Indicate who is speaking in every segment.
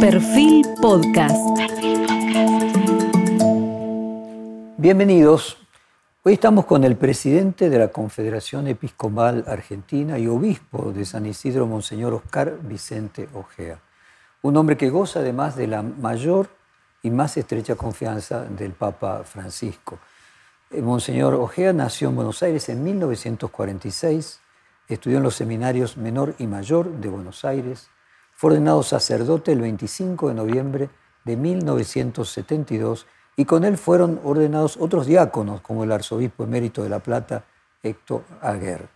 Speaker 1: Perfil Podcast.
Speaker 2: Bienvenidos. Hoy estamos con el presidente de la Confederación Episcopal Argentina y obispo de San Isidro, Monseñor Oscar Vicente Ojea. Un hombre que goza además de la mayor y más estrecha confianza del Papa Francisco. Eh, Monseñor Ojea nació en Buenos Aires en 1946, estudió en los seminarios menor y mayor de Buenos Aires, fue ordenado sacerdote el 25 de noviembre de 1972 y con él fueron ordenados otros diáconos, como el arzobispo emérito de La Plata, Héctor Aguer.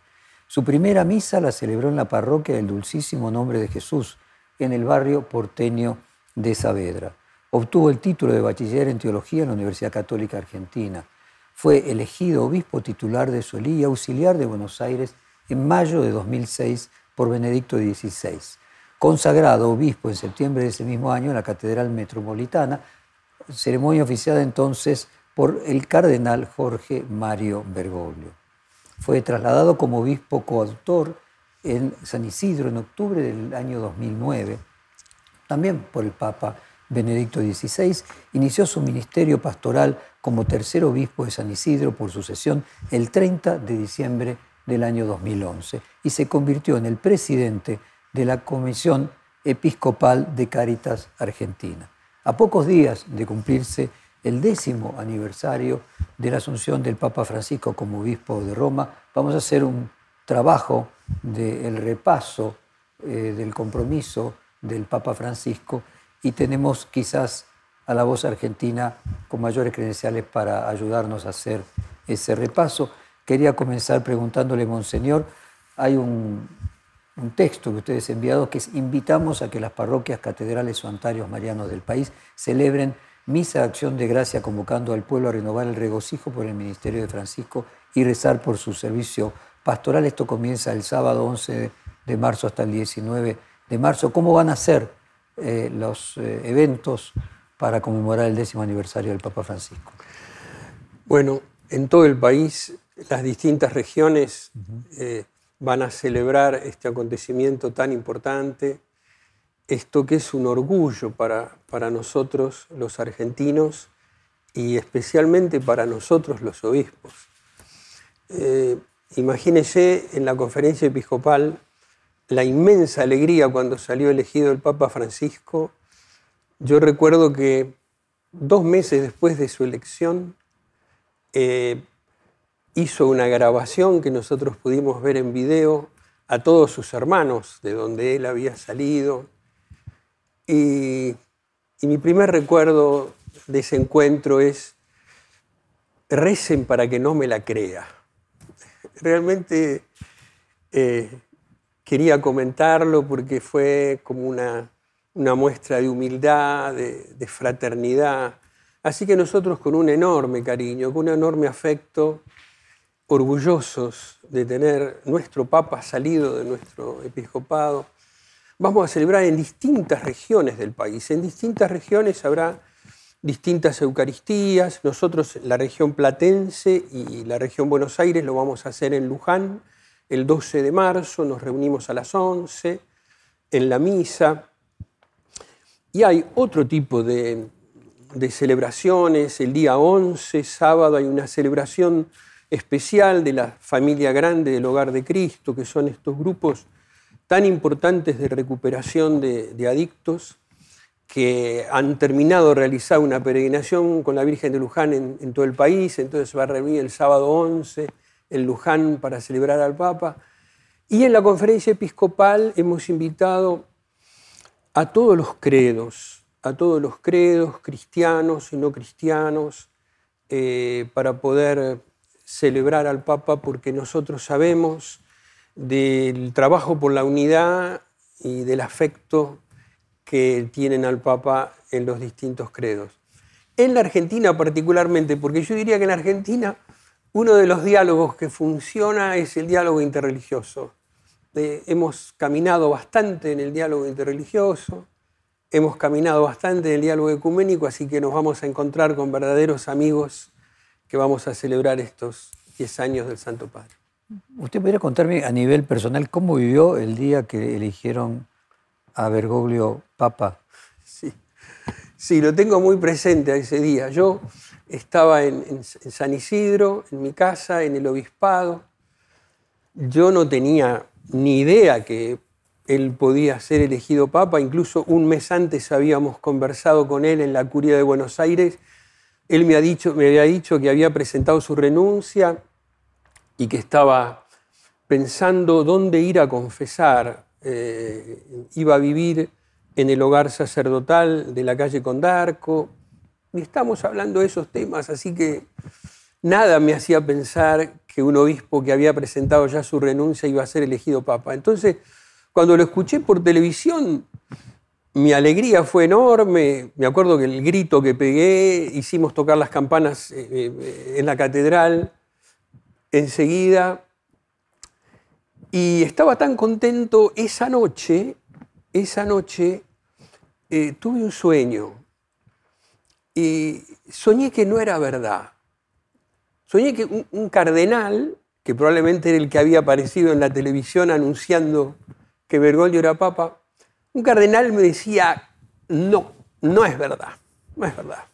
Speaker 2: Su primera misa la celebró en la parroquia del Dulcísimo Nombre de Jesús, en el barrio porteño de Saavedra. Obtuvo el título de bachiller en teología en la Universidad Católica Argentina. Fue elegido obispo titular de Solí y auxiliar de Buenos Aires en mayo de 2006 por Benedicto XVI. Consagrado obispo en septiembre de ese mismo año en la Catedral Metropolitana, ceremonia oficiada entonces por el cardenal Jorge Mario Bergoglio. Fue trasladado como obispo coautor en San Isidro en octubre del año 2009, también por el Papa Benedicto XVI, inició su ministerio pastoral como tercer obispo de San Isidro por sucesión el 30 de diciembre del año 2011 y se convirtió en el presidente de la Comisión Episcopal de Caritas Argentina. A pocos días de cumplirse el décimo aniversario de la asunción del Papa Francisco como obispo de Roma, vamos a hacer un trabajo del repaso eh, del compromiso del Papa Francisco y tenemos quizás a la voz argentina con mayores credenciales para ayudarnos a hacer ese repaso. Quería comenzar preguntándole, Monseñor, hay un, un texto que ustedes han enviado que es invitamos a que las parroquias, catedrales o antarios marianos del país celebren misa de acción de gracia convocando al pueblo a renovar el regocijo por el ministerio de Francisco y rezar por su servicio pastoral. Esto comienza el sábado 11 de marzo hasta el 19 de marzo. ¿Cómo van a ser eh, los eh, eventos para conmemorar el décimo aniversario del Papa Francisco?
Speaker 3: Bueno, en todo el país las distintas regiones eh, van a celebrar este acontecimiento tan importante, esto que es un orgullo para, para nosotros los argentinos y especialmente para nosotros los obispos. Eh, imagínense en la conferencia episcopal la inmensa alegría cuando salió elegido el Papa Francisco. Yo recuerdo que dos meses después de su elección, eh, hizo una grabación que nosotros pudimos ver en video a todos sus hermanos, de donde él había salido. Y, mi primer recuerdo de ese encuentro es, recen para que no me la crea. Realmente eh, quería comentarlo porque fue como una, muestra de humildad, de fraternidad. Así que nosotros con un enorme cariño, con un enorme afecto, orgullosos de tener nuestro Papa salido de nuestro episcopado. Vamos a celebrar en distintas regiones del país. En distintas regiones habrá distintas Eucaristías. Nosotros, la región platense y la región Buenos Aires, lo vamos a hacer en Luján el 12 de marzo. Nos reunimos a las 11 en la misa. Y hay otro tipo de, de celebraciones. El día 11, sábado, hay una celebración especial de la familia grande del hogar de Cristo, que son estos grupos tan importantes de recuperación de, adictos que han terminado de realizar una peregrinación con la Virgen de Luján en, todo el país, entonces va a reunir el sábado 11 en Luján para celebrar al Papa. Y en la conferencia episcopal hemos invitado a todos los credos, a todos los credos, cristianos y no cristianos, eh, para poder celebrar al Papa porque nosotros sabemos del trabajo por la unidad y del afecto que tienen al Papa en los distintos credos. En la Argentina particularmente, porque yo diría que en la Argentina uno de los diálogos que funciona es el diálogo interreligioso. hemos caminado bastante en el diálogo interreligioso, hemos caminado bastante en el diálogo ecuménico, así que nos vamos a encontrar con verdaderos amigos que vamos a celebrar estos 10 años del Santo Padre.
Speaker 2: ¿Usted podría contarme a nivel personal cómo vivió el día que eligieron a Bergoglio Papa?
Speaker 3: Sí, lo tengo muy presente a ese día. Yo estaba en, San Isidro, en mi casa, en el obispado. Yo no tenía ni idea que él podía ser elegido papa. Incluso un mes antes habíamos conversado con él en la curia de Buenos Aires. Él me, había dicho que había presentado su renuncia y que estaba pensando dónde ir a confesar. Eh, iba a vivir en el hogar sacerdotal de la calle Condarco. Y estamos hablando de esos temas, así que nada me hacía pensar que un obispo que había presentado ya su renuncia iba a ser elegido papa. Entonces, cuando lo escuché por televisión, mi alegría fue enorme. Me acuerdo que el grito que pegué, hicimos tocar las campanas eh, eh, en la catedral enseguida. Y estaba tan contento esa noche esa noche eh, tuve un sueño y soñé que no era verdad. Soñé que un, cardenal, que probablemente era el que había aparecido en la televisión anunciando que Bergoglio era papa, un cardenal me decía, no, no es verdad, no es verdad.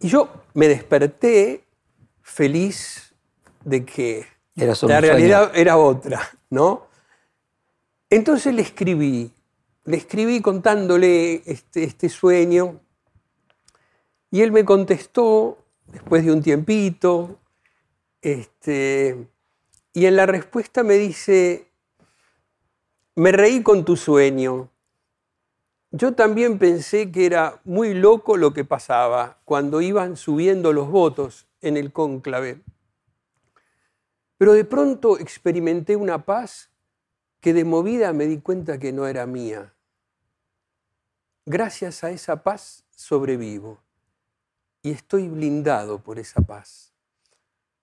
Speaker 3: Y yo me desperté feliz de que la realidad era otra, ¿no? Entonces le escribí, le escribí contándole este, este, sueño y él me contestó después de un tiempito, este, y en la respuesta me dice, me reí con tu sueño. Yo también pensé que era muy loco lo que pasaba cuando iban subiendo los votos en el cónclave. Pero de pronto experimenté una paz que de movida me di cuenta que no era mía. Gracias a esa paz sobrevivo y estoy blindado por esa paz.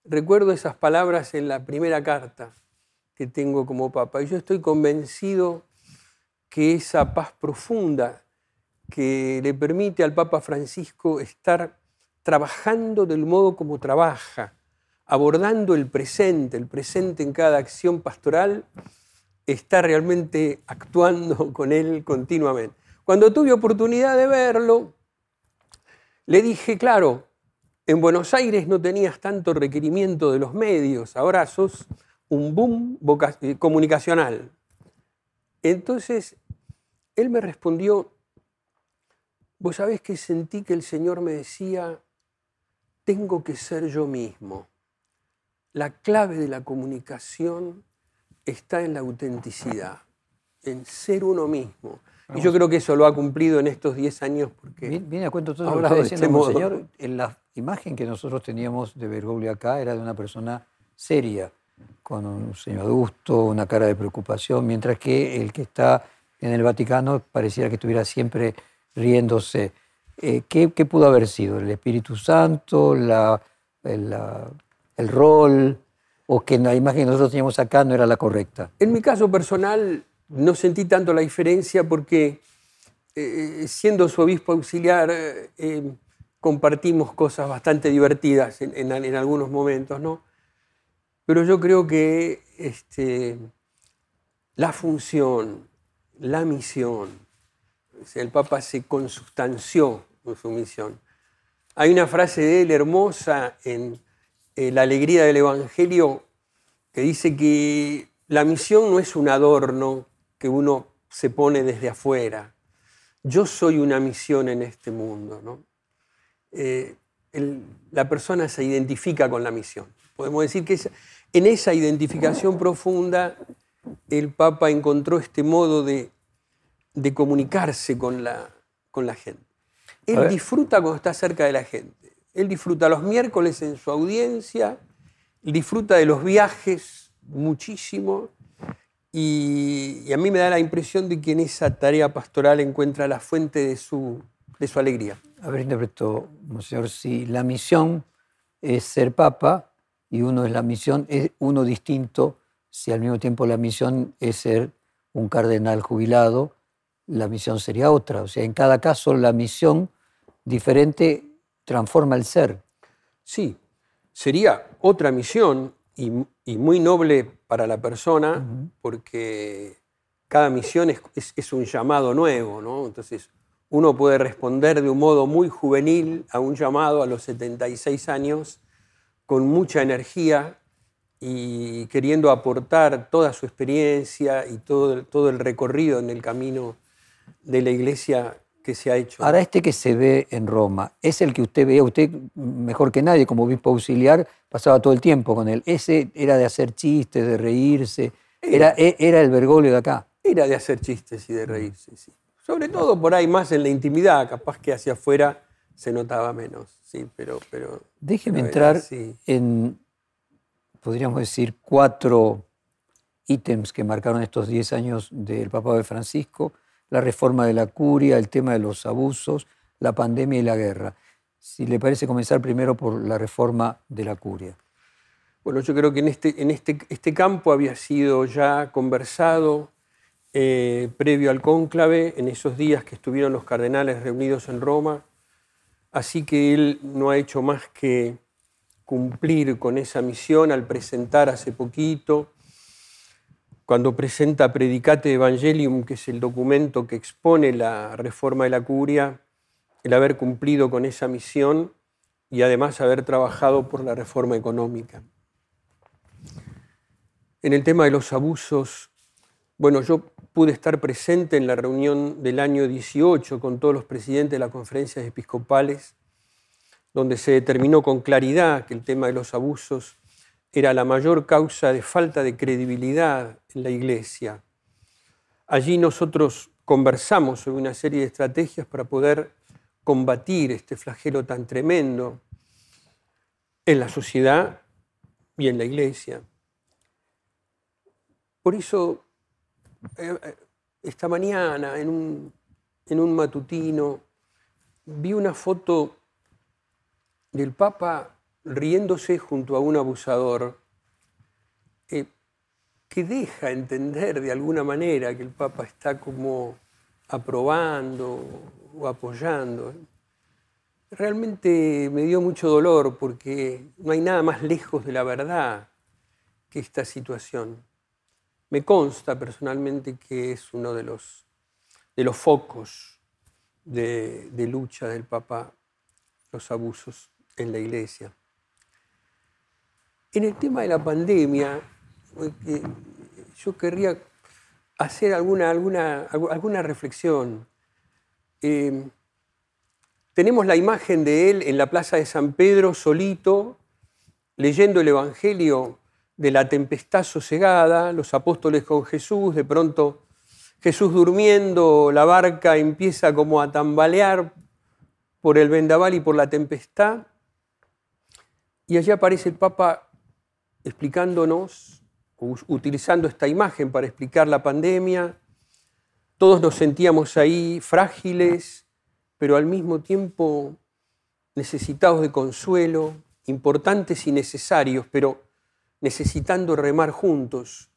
Speaker 3: Recuerdo esas palabras en la primera carta que tengo como papa y yo estoy convencido que esa paz profunda que le permite al Papa Francisco estar trabajando del modo como trabaja, abordando el presente, el presente en cada acción pastoral, está realmente actuando con él continuamente. Cuando tuve oportunidad de verlo, le dije, claro, en Buenos Aires no tenías tanto requerimiento de los medios, ahora sos un boom eh, comunicacional. Entonces, él me respondió, vos sabés que sentí que el Señor me decía, tengo que ser yo mismo. La clave de la comunicación está en la autenticidad, en ser uno mismo. Y yo creo que eso lo ha cumplido en estos 10 años. Porque
Speaker 2: viene a cuento todo lo que está diciendo, este señor. En la imagen que nosotros teníamos de Bergoglio acá era de una persona seria, con un señor adusto, una cara de preocupación, mientras que el que está en el Vaticano pareciera que estuviera siempre riéndose. Eh, ¿qué, pudo haber sido? ¿El Espíritu Santo? La, el, ¿El rol? ¿O que la imagen que nosotros teníamos acá no era la correcta?
Speaker 3: En mi caso personal, no sentí tanto la diferencia porque eh, siendo su obispo auxiliar eh, eh, compartimos cosas bastante divertidas en, algunos momentos, ¿no? Pero yo creo que este, la función, la misión, el Papa se consustanció con su misión. Hay una frase de él hermosa en La alegría del Evangelio que dice que la misión no es un adorno que uno se pone desde afuera. Yo soy una misión en este mundo. ¿no? Eh, la persona se identifica con la misión. Podemos decir que en esa identificación profunda el Papa encontró este modo de, comunicarse con la, con la gente. Él disfruta cuando está cerca de la gente. Él disfruta los miércoles en su audiencia, disfruta de los viajes muchísimo y, a mí me da la impresión de que en esa tarea pastoral encuentra la fuente de su, de su alegría.
Speaker 2: A ver, interpreto, Monseñor, si la misión es ser papa y uno es la misión, es uno distinto, si al mismo tiempo la misión es ser un cardenal jubilado, la misión sería otra. O sea, en cada caso la misión diferente transforma el ser.
Speaker 3: Sí, sería otra misión y, muy noble para la persona, porque cada misión es, un llamado nuevo, ¿no? Entonces, uno puede responder de un modo muy juvenil a un llamado a los 76 años con mucha energía y queriendo aportar toda su experiencia y todo, todo el recorrido en el camino de la iglesia que se ha hecho.
Speaker 2: Ahora, este que se ve en Roma, es el que usted veía, usted mejor que nadie como obispo auxiliar, pasaba todo el tiempo con él. Ese era de hacer chistes, de reírse, era, era el Bergoglio de acá.
Speaker 3: Era de hacer chistes y de reírse, sí. Sobre todo por ahí más en la intimidad, capaz que hacia afuera se notaba menos, sí, pero... pero
Speaker 2: Déjeme entrar en, podríamos decir, cuatro ítems que marcaron estos diez años del Papa de Francisco, la reforma de la curia, el tema de los abusos, la pandemia y la guerra. Si le parece comenzar primero por la reforma de la curia.
Speaker 3: Bueno, yo creo que en este, en este, este campo había sido ya conversado eh, previo al cónclave, en esos días que estuvieron los cardenales reunidos en Roma, así que él no ha hecho más que cumplir con esa misión al presentar hace poquito, cuando presenta Predicate Evangelium, que es el documento que expone la reforma de la curia, el haber cumplido con esa misión y además haber trabajado por la reforma económica. En el tema de los abusos, bueno, yo pude estar presente en la reunión del año 18 con todos los presidentes de las conferencias episcopales, donde se determinó con claridad que el tema de los abusos era la mayor causa de falta de credibilidad en la Iglesia. Allí nosotros conversamos sobre una serie de estrategias para poder combatir este flagelo tan tremendo en la sociedad y en la Iglesia. Por eso eh, eh, esta mañana en un, matutino vi una foto del Papa riéndose junto a un abusador eh, que deja entender de alguna manera que el Papa está como aprobando o apoyando. Realmente me dio mucho dolor porque no hay nada más lejos de la verdad que esta situación. Me consta personalmente que es uno de los, de los focos de, lucha del Papa, los abusos en la Iglesia. En el tema de la pandemia, yo querría hacer alguna, alguna, alguna reflexión. Eh, tenemos la imagen de él en la plaza de San Pedro, solito, leyendo el Evangelio de la tempestad sosegada, los apóstoles con Jesús, de pronto Jesús durmiendo, la barca empieza como a tambalear por el vendaval y por la tempestad. Y allí aparece el Papa explicándonos, utilizando esta imagen para explicar la pandemia. Todos nos sentíamos ahí frágiles, pero al mismo tiempo necesitados de consuelo, importantes y necesarios, pero necesitando remar juntos,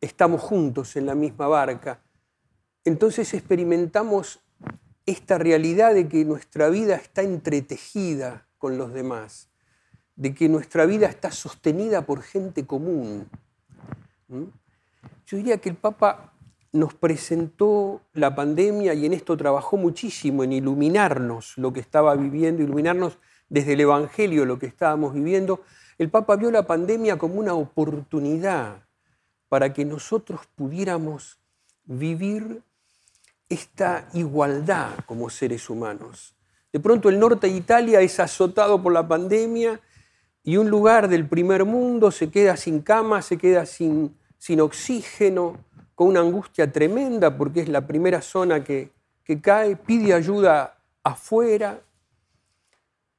Speaker 3: estamos juntos en la misma barca. Entonces experimentamos esta realidad de que nuestra vida está entretejida con los demás, de que nuestra vida está sostenida por gente común. ¿Mm? Yo diría que el Papa nos presentó la pandemia y en esto trabajó muchísimo, en iluminarnos lo que estaba viviendo, iluminarnos desde el Evangelio lo que estábamos viviendo, el Papa vio la pandemia como una oportunidad para que nosotros pudiéramos vivir esta igualdad como seres humanos. De pronto el norte de Italia es azotado por la pandemia y un lugar del primer mundo se queda sin cama, se queda sin, sin oxígeno, con una angustia tremenda porque es la primera zona que, que cae, pide ayuda afuera.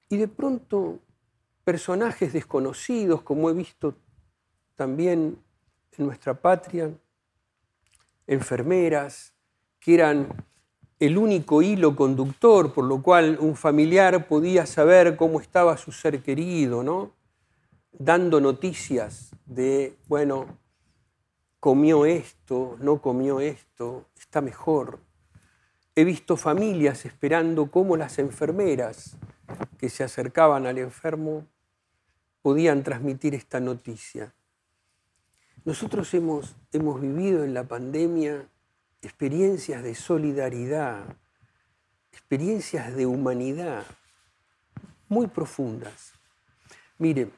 Speaker 3: Y de pronto personajes desconocidos, como he visto también en nuestra patria, enfermeras, que eran el único hilo conductor por lo cual un familiar podía saber cómo estaba su ser querido, ¿no? Dando noticias de, bueno, comió esto, no comió esto, está mejor. He visto familias esperando cómo las enfermeras que se acercaban al enfermo podían transmitir esta noticia. Nosotros hemos, hemos vivido en la pandemia experiencias de solidaridad, experiencias de humanidad muy profundas. Mire,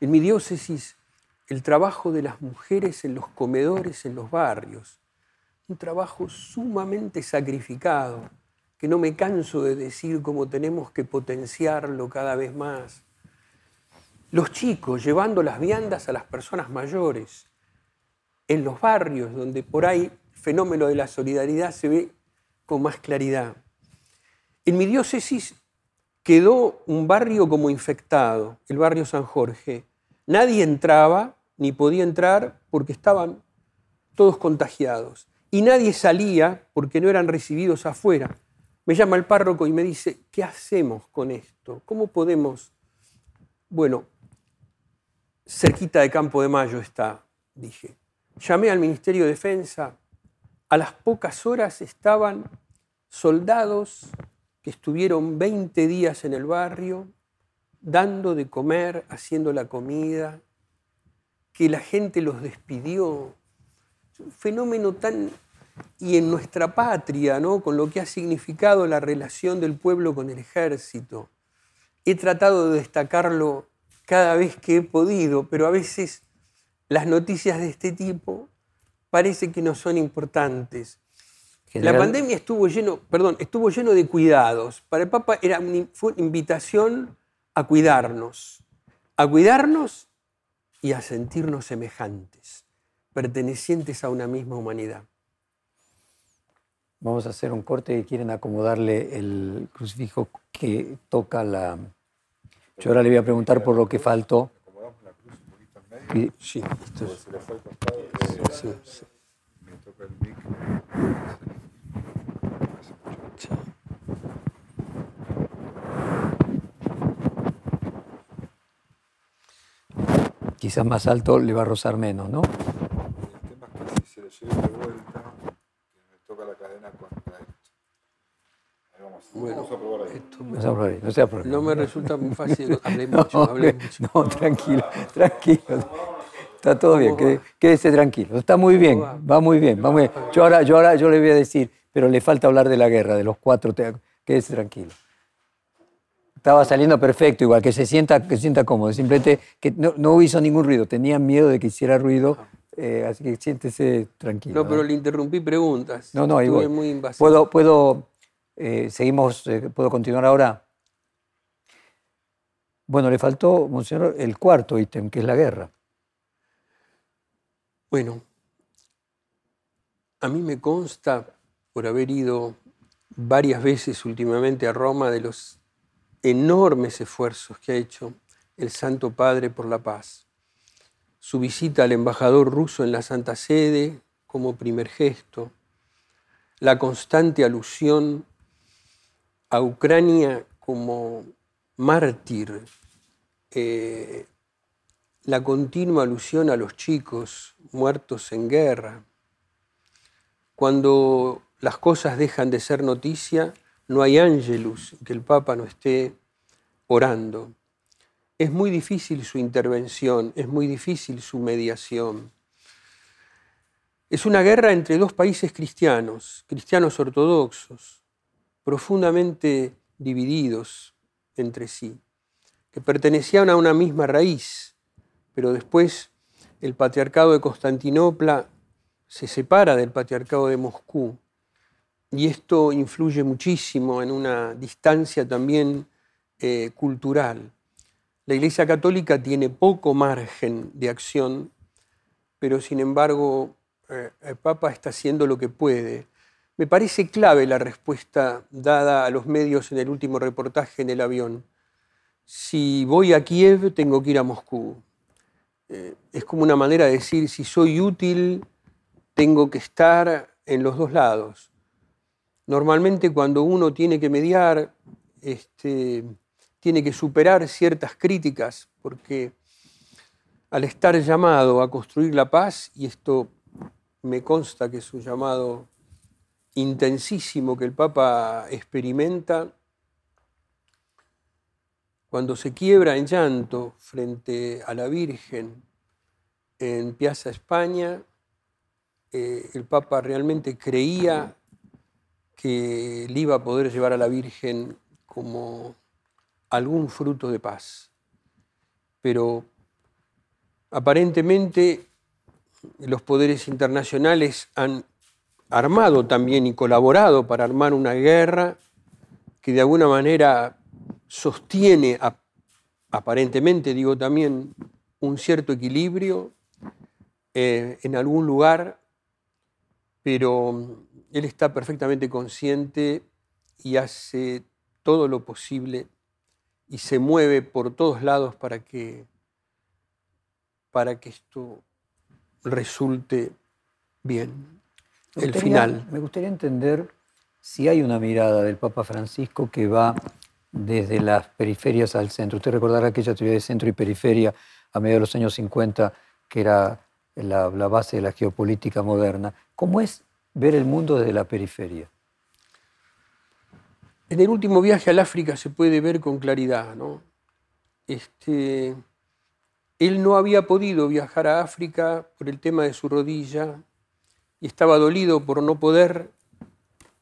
Speaker 3: en mi diócesis, el trabajo de las mujeres en los comedores, en los barrios, un trabajo sumamente sacrificado, que no me canso de decir cómo tenemos que potenciarlo cada vez más. Los chicos llevando las viandas a las personas mayores, en los barrios donde por ahí fenómeno de la solidaridad se ve con más claridad. En mi diócesis quedó un barrio como infectado, el barrio San Jorge. Nadie entraba ni podía entrar porque estaban todos contagiados. Y nadie salía porque no eran recibidos afuera. Me llama el párroco y me dice, ¿qué hacemos con esto? ¿Cómo podemos? Bueno, cerquita de Campo de Mayo está, dije. Llamé al Ministerio de Defensa. A las pocas horas estaban soldados que estuvieron 20 días en el barrio, dando de comer, haciendo la comida, que la gente los despidió. Un fenómeno tan... Y en nuestra patria, ¿no? con lo que ha significado la relación del pueblo con el ejército, he tratado de destacarlo cada vez que he podido, pero a veces las noticias de este tipo parece que no son importantes. La pandemia estuvo lleno, perdón, estuvo lleno de cuidados. Para el Papa era fue una invitación a cuidarnos, a cuidarnos y a sentirnos semejantes, pertenecientes a una misma humanidad.
Speaker 2: Vamos a hacer un corte y quieren acomodarle el crucifijo que toca la... Yo ahora le voy a preguntar por lo que faltó.
Speaker 3: Sí, esto
Speaker 1: Sí, sí. Me toca el mic.
Speaker 2: quizás más alto le va a rozar menos, ¿no?
Speaker 1: El tema es que si se le lleve de vuelta, que me toca la cadena contra esto. Ahí vamos,
Speaker 3: Bueno,
Speaker 1: vamos a probar ahí.
Speaker 3: esto
Speaker 2: No problema, no sea problema.
Speaker 3: no me resulta muy fácil. Hablé
Speaker 2: No,
Speaker 3: mucho, hablé mucho.
Speaker 2: no, tranquilo, tranquilo. Está todo bien, quédese tranquilo. Está muy bien,
Speaker 3: va?
Speaker 2: va muy bien. va muy bien. Yo, ahora, yo ahora yo le voy a decir, pero le falta hablar de la guerra, de los cuatro. Quédese tranquilo. Estaba saliendo perfecto, igual que se sienta, que se sienta cómodo. Simplemente que no, no hizo ningún ruido. Tenían miedo de que hiciera ruido, eh, así que siéntese tranquilo.
Speaker 3: No, pero
Speaker 2: ¿no?
Speaker 3: le interrumpí preguntas.
Speaker 2: No, no,
Speaker 3: Estuve
Speaker 2: igual.
Speaker 3: muy invasivo.
Speaker 2: ¿Puedo, puedo, eh, seguimos, eh, ¿puedo continuar ahora? Bueno, le faltó, Monseñor, el cuarto ítem, que es la guerra.
Speaker 3: Bueno, a mí me consta, por haber ido varias veces últimamente a Roma, de los enormes esfuerzos que ha hecho el Santo Padre por la paz. Su visita al embajador ruso en la Santa Sede como primer gesto, la constante alusión a Ucrania como mártir, eh, la continua alusión a los chicos muertos en guerra. Cuando las cosas dejan de ser noticia, no hay ángelus que el Papa no esté orando. Es muy difícil su intervención, es muy difícil su mediación. Es una guerra entre dos países cristianos, cristianos ortodoxos, profundamente divididos entre sí, que pertenecían a una misma raíz, pero después el patriarcado de Constantinopla se separa del patriarcado de Moscú y esto influye muchísimo en una distancia también eh, cultural. La Iglesia Católica tiene poco margen de acción, pero sin embargo eh, el Papa está haciendo lo que puede. Me parece clave la respuesta dada a los medios en el último reportaje en el avión. Si voy a Kiev, tengo que ir a Moscú. Eh, es como una manera de decir, si soy útil, tengo que estar en los dos lados. Normalmente cuando uno tiene que mediar, este, tiene que superar ciertas críticas, porque al estar llamado a construir la paz, y esto me consta que es un llamado intensísimo que el Papa experimenta, cuando se quiebra en llanto frente a la Virgen en Piazza España, eh, el Papa realmente creía que le iba a poder llevar a la Virgen como algún fruto de paz. Pero aparentemente los poderes internacionales han armado también y colaborado para armar una guerra que de alguna manera sostiene, aparentemente digo también, un cierto equilibrio eh, en algún lugar, pero él está perfectamente consciente y hace todo lo posible y se mueve por todos lados para que, para que esto resulte bien. El final.
Speaker 2: Me gustaría entender si hay una mirada del Papa Francisco que va desde las periferias al centro. Usted recordará aquella teoría de centro y periferia a mediados de los años 50, que era la, la base de la geopolítica moderna. ¿Cómo es ver el mundo desde la periferia?
Speaker 3: En el último viaje al África se puede ver con claridad, ¿no? Este, él no había podido viajar a África por el tema de su rodilla y estaba dolido por no poder,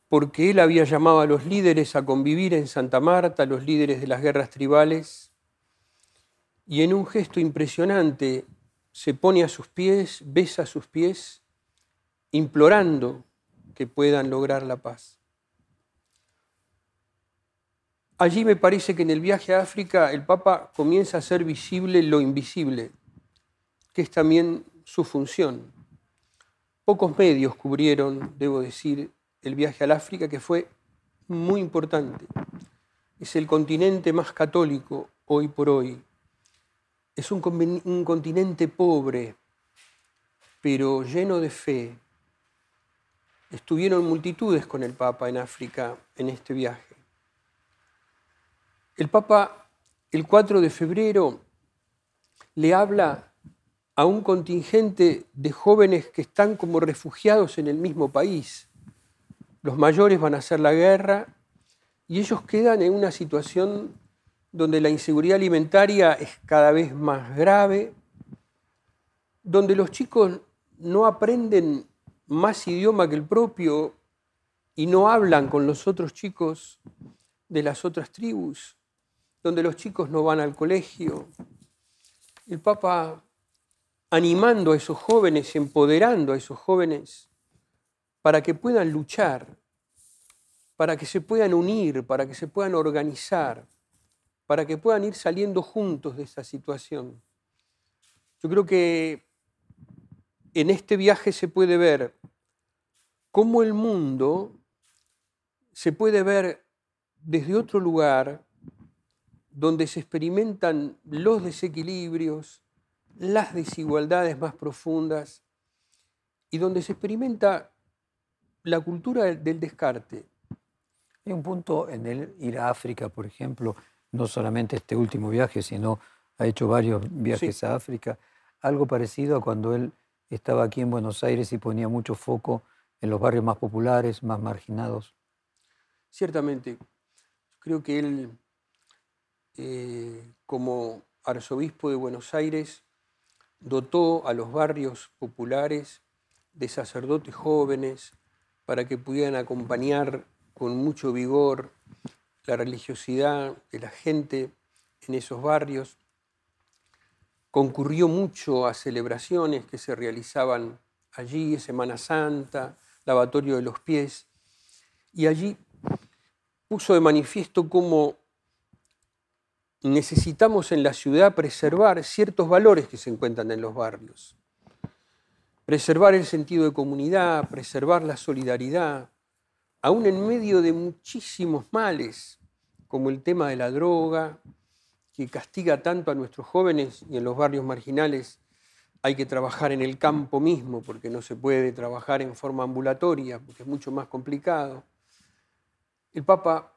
Speaker 3: porque él había llamado a los líderes a convivir en Santa Marta, los líderes de las guerras tribales, y en un gesto impresionante se pone a sus pies, besa sus pies, implorando que puedan lograr la paz. Allí me parece que en el viaje a África el Papa comienza a hacer visible lo invisible, que es también su función. Pocos medios cubrieron, debo decir, el viaje al África, que fue muy importante. Es el continente más católico hoy por hoy. Es un, un continente pobre, pero lleno de fe. Estuvieron multitudes con el Papa en África en este viaje. El Papa, el 4 de febrero, le habla a un contingente de jóvenes que están como refugiados en el mismo país. Los mayores van a hacer la guerra y ellos quedan en una situación donde la inseguridad alimentaria es cada vez más grave, donde los chicos no aprenden más idioma que el propio y no hablan con los otros chicos de las otras tribus donde los chicos no van al colegio. El Papa animando a esos jóvenes, empoderando a esos jóvenes para que puedan luchar, para que se puedan unir, para que se puedan organizar, para que puedan ir saliendo juntos de esa situación. Yo creo que en este viaje se puede ver cómo el mundo se puede ver desde otro lugar donde se experimentan los desequilibrios, las desigualdades más profundas y donde se experimenta la cultura del descarte.
Speaker 2: Hay un punto en el ir a África, por ejemplo, no solamente este último viaje, sino ha hecho varios viajes a África, algo parecido a cuando él estaba aquí en Buenos Aires y ponía mucho foco en los barrios más populares, más marginados.
Speaker 3: Ciertamente, creo que él eh, como arzobispo de Buenos Aires, dotó a los barrios populares de sacerdotes jóvenes para que pudieran acompañar con mucho vigor la religiosidad de la gente en esos barrios. Concurrió mucho a celebraciones que se realizaban allí, Semana Santa, lavatorio de los pies, y allí puso de manifiesto cómo necesitamos en la ciudad preservar ciertos valores que se encuentran en los barrios. Preservar el sentido de comunidad, preservar la solidaridad, aún en medio de muchísimos males, como el tema de la droga, que castiga tanto a nuestros jóvenes y en los barrios marginales hay que trabajar en el campo mismo, porque no se puede trabajar en forma ambulatoria, porque es mucho más complicado. El Papa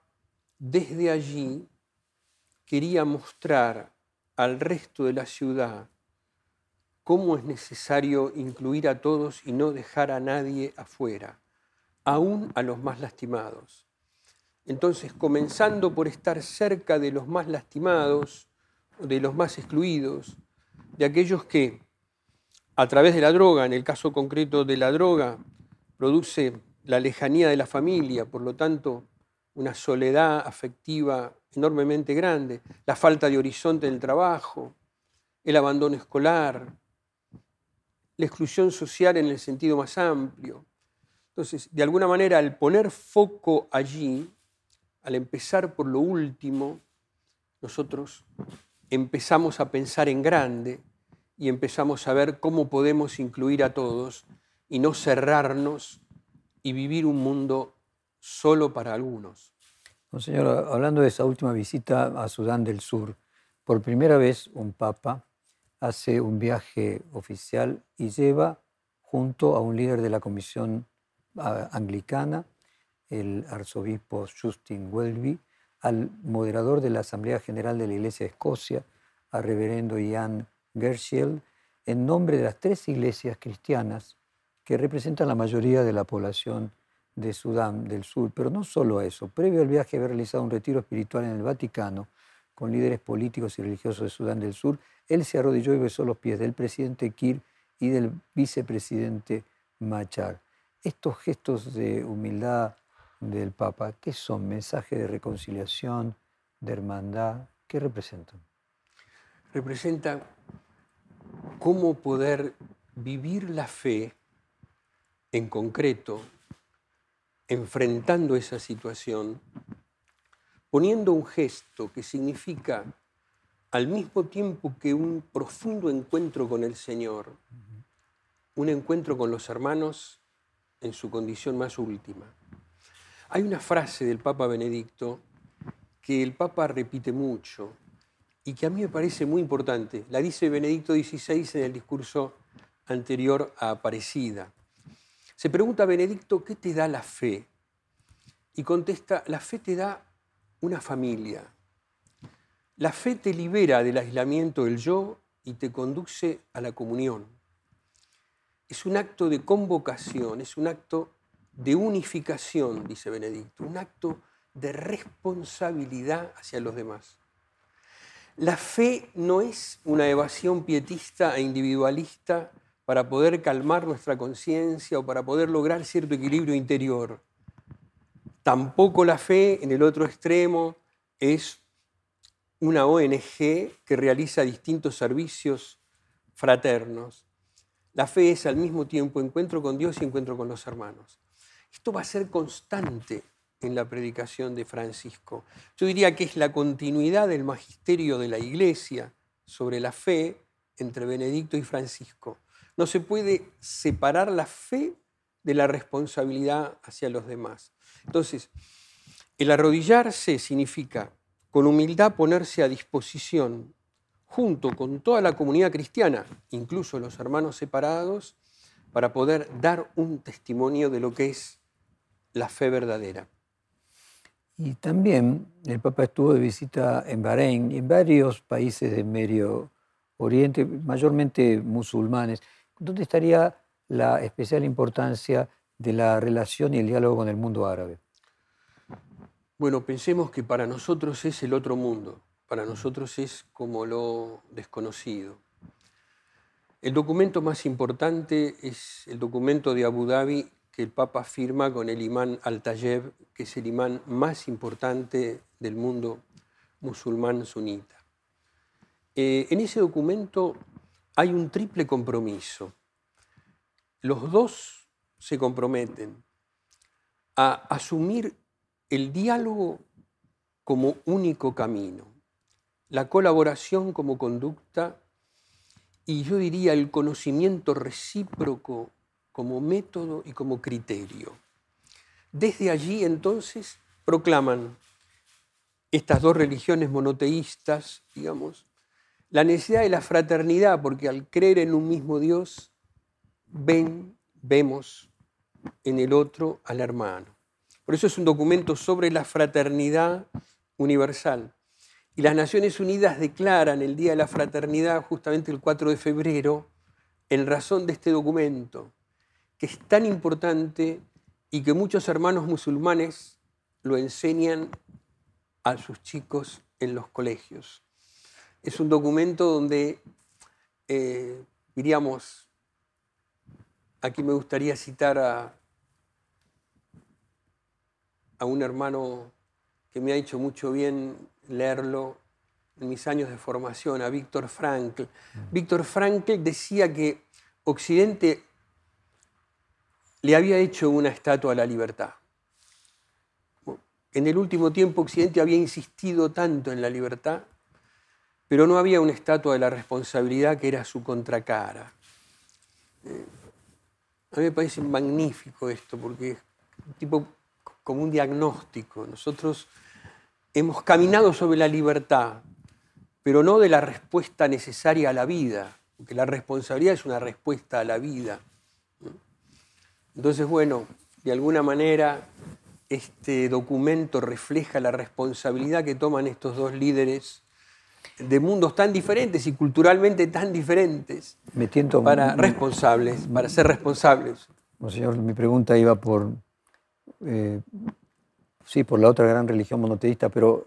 Speaker 3: desde allí quería mostrar al resto de la ciudad cómo es necesario incluir a todos y no dejar a nadie afuera, aún a los más lastimados. Entonces, comenzando por estar cerca de los más lastimados, de los más excluidos, de aquellos que a través de la droga, en el caso concreto de la droga, produce la lejanía de la familia, por lo tanto, una soledad afectiva enormemente grande, la falta de horizonte en el trabajo, el abandono escolar, la exclusión social en el sentido más amplio. Entonces, de alguna manera, al poner foco allí, al empezar por lo último, nosotros empezamos a pensar en grande y empezamos a ver cómo podemos incluir a todos y no cerrarnos y vivir un mundo solo para algunos.
Speaker 2: Monseñor, hablando de esa última visita a Sudán del Sur, por primera vez un papa hace un viaje oficial y lleva junto a un líder de la Comisión Anglicana, el arzobispo Justin Welby, al moderador de la Asamblea General de la Iglesia de Escocia, al reverendo Ian Gershiel, en nombre de las tres iglesias cristianas que representan la mayoría de la población de Sudán del Sur. Pero no solo eso, previo al viaje había realizado un retiro espiritual en el Vaticano con líderes políticos y religiosos de Sudán del Sur, él se arrodilló y besó los pies del presidente Kir y del vicepresidente Machar. Estos gestos de humildad del Papa, ¿qué son? ¿Mensajes de reconciliación, de hermandad? ¿Qué representan?
Speaker 3: Representan cómo poder vivir la fe en concreto, enfrentando esa situación, poniendo un gesto que significa al mismo tiempo que un profundo encuentro con el Señor, un encuentro con los hermanos en su condición más última. Hay una frase del Papa Benedicto que el Papa repite mucho y que a mí me parece muy importante. La dice Benedicto XVI en el discurso anterior a Aparecida. Se pregunta a Benedicto, ¿qué te da la fe? Y contesta, la fe te da una familia. La fe te libera del aislamiento del yo y te conduce a la comunión. Es un acto de convocación, es un acto de unificación, dice Benedicto, un acto de responsabilidad hacia los demás. La fe no es una evasión pietista e individualista para poder calmar nuestra conciencia o para poder lograr cierto equilibrio interior. Tampoco la fe, en el otro extremo, es una ONG que realiza distintos servicios fraternos. La fe es al mismo tiempo encuentro con Dios y encuentro con los hermanos. Esto va a ser constante en la predicación de Francisco. Yo diría que es la continuidad del magisterio de la Iglesia sobre la fe entre Benedicto y Francisco. No se puede separar la fe de la responsabilidad hacia los demás. Entonces, el arrodillarse significa con humildad ponerse a disposición junto con toda la comunidad cristiana, incluso los hermanos separados, para poder dar un testimonio de lo que es la fe verdadera.
Speaker 2: Y también el Papa estuvo de visita en Bahrein y en varios países del Medio Oriente, mayormente musulmanes. ¿Dónde estaría la especial importancia de la relación y el diálogo con el mundo árabe?
Speaker 3: Bueno, pensemos que para nosotros es el otro mundo, para nosotros es como lo desconocido. El documento más importante es el documento de Abu Dhabi que el Papa firma con el imán Al-Tayeb, que es el imán más importante del mundo musulmán sunita. Eh, en ese documento hay un triple compromiso. Los dos se comprometen a asumir el diálogo como único camino, la colaboración como conducta y yo diría el conocimiento recíproco como método y como criterio. Desde allí entonces proclaman estas dos religiones monoteístas, digamos, la necesidad de la fraternidad, porque al creer en un mismo Dios, ven, vemos en el otro al hermano. Por eso es un documento sobre la fraternidad universal. Y las Naciones Unidas declaran el Día de la Fraternidad justamente el 4 de febrero en razón de este documento que es tan importante y que muchos hermanos musulmanes lo enseñan a sus chicos en los colegios. Es un documento donde, eh, diríamos, aquí me gustaría citar a a un hermano que me ha hecho mucho bien leerlo en mis años de formación, a Víctor Frankl. Víctor Frankl decía que Occidente le había hecho una estatua a la libertad. En el último tiempo Occidente había insistido tanto en la libertad, pero no había una estatua de la responsabilidad que era su contracara. Eh, a mí me parece magnífico esto, porque es tipo como un diagnóstico. Nosotros hemos caminado sobre la libertad, pero no de la respuesta necesaria a la vida, porque la responsabilidad es una respuesta a la vida. Entonces, bueno, de alguna manera este documento refleja la responsabilidad que toman estos dos líderes de mundos tan diferentes y culturalmente tan diferentes para responsables, para ser responsables.
Speaker 2: Señor, mi pregunta iba por, eh, sí, por la otra gran religión monoteísta, pero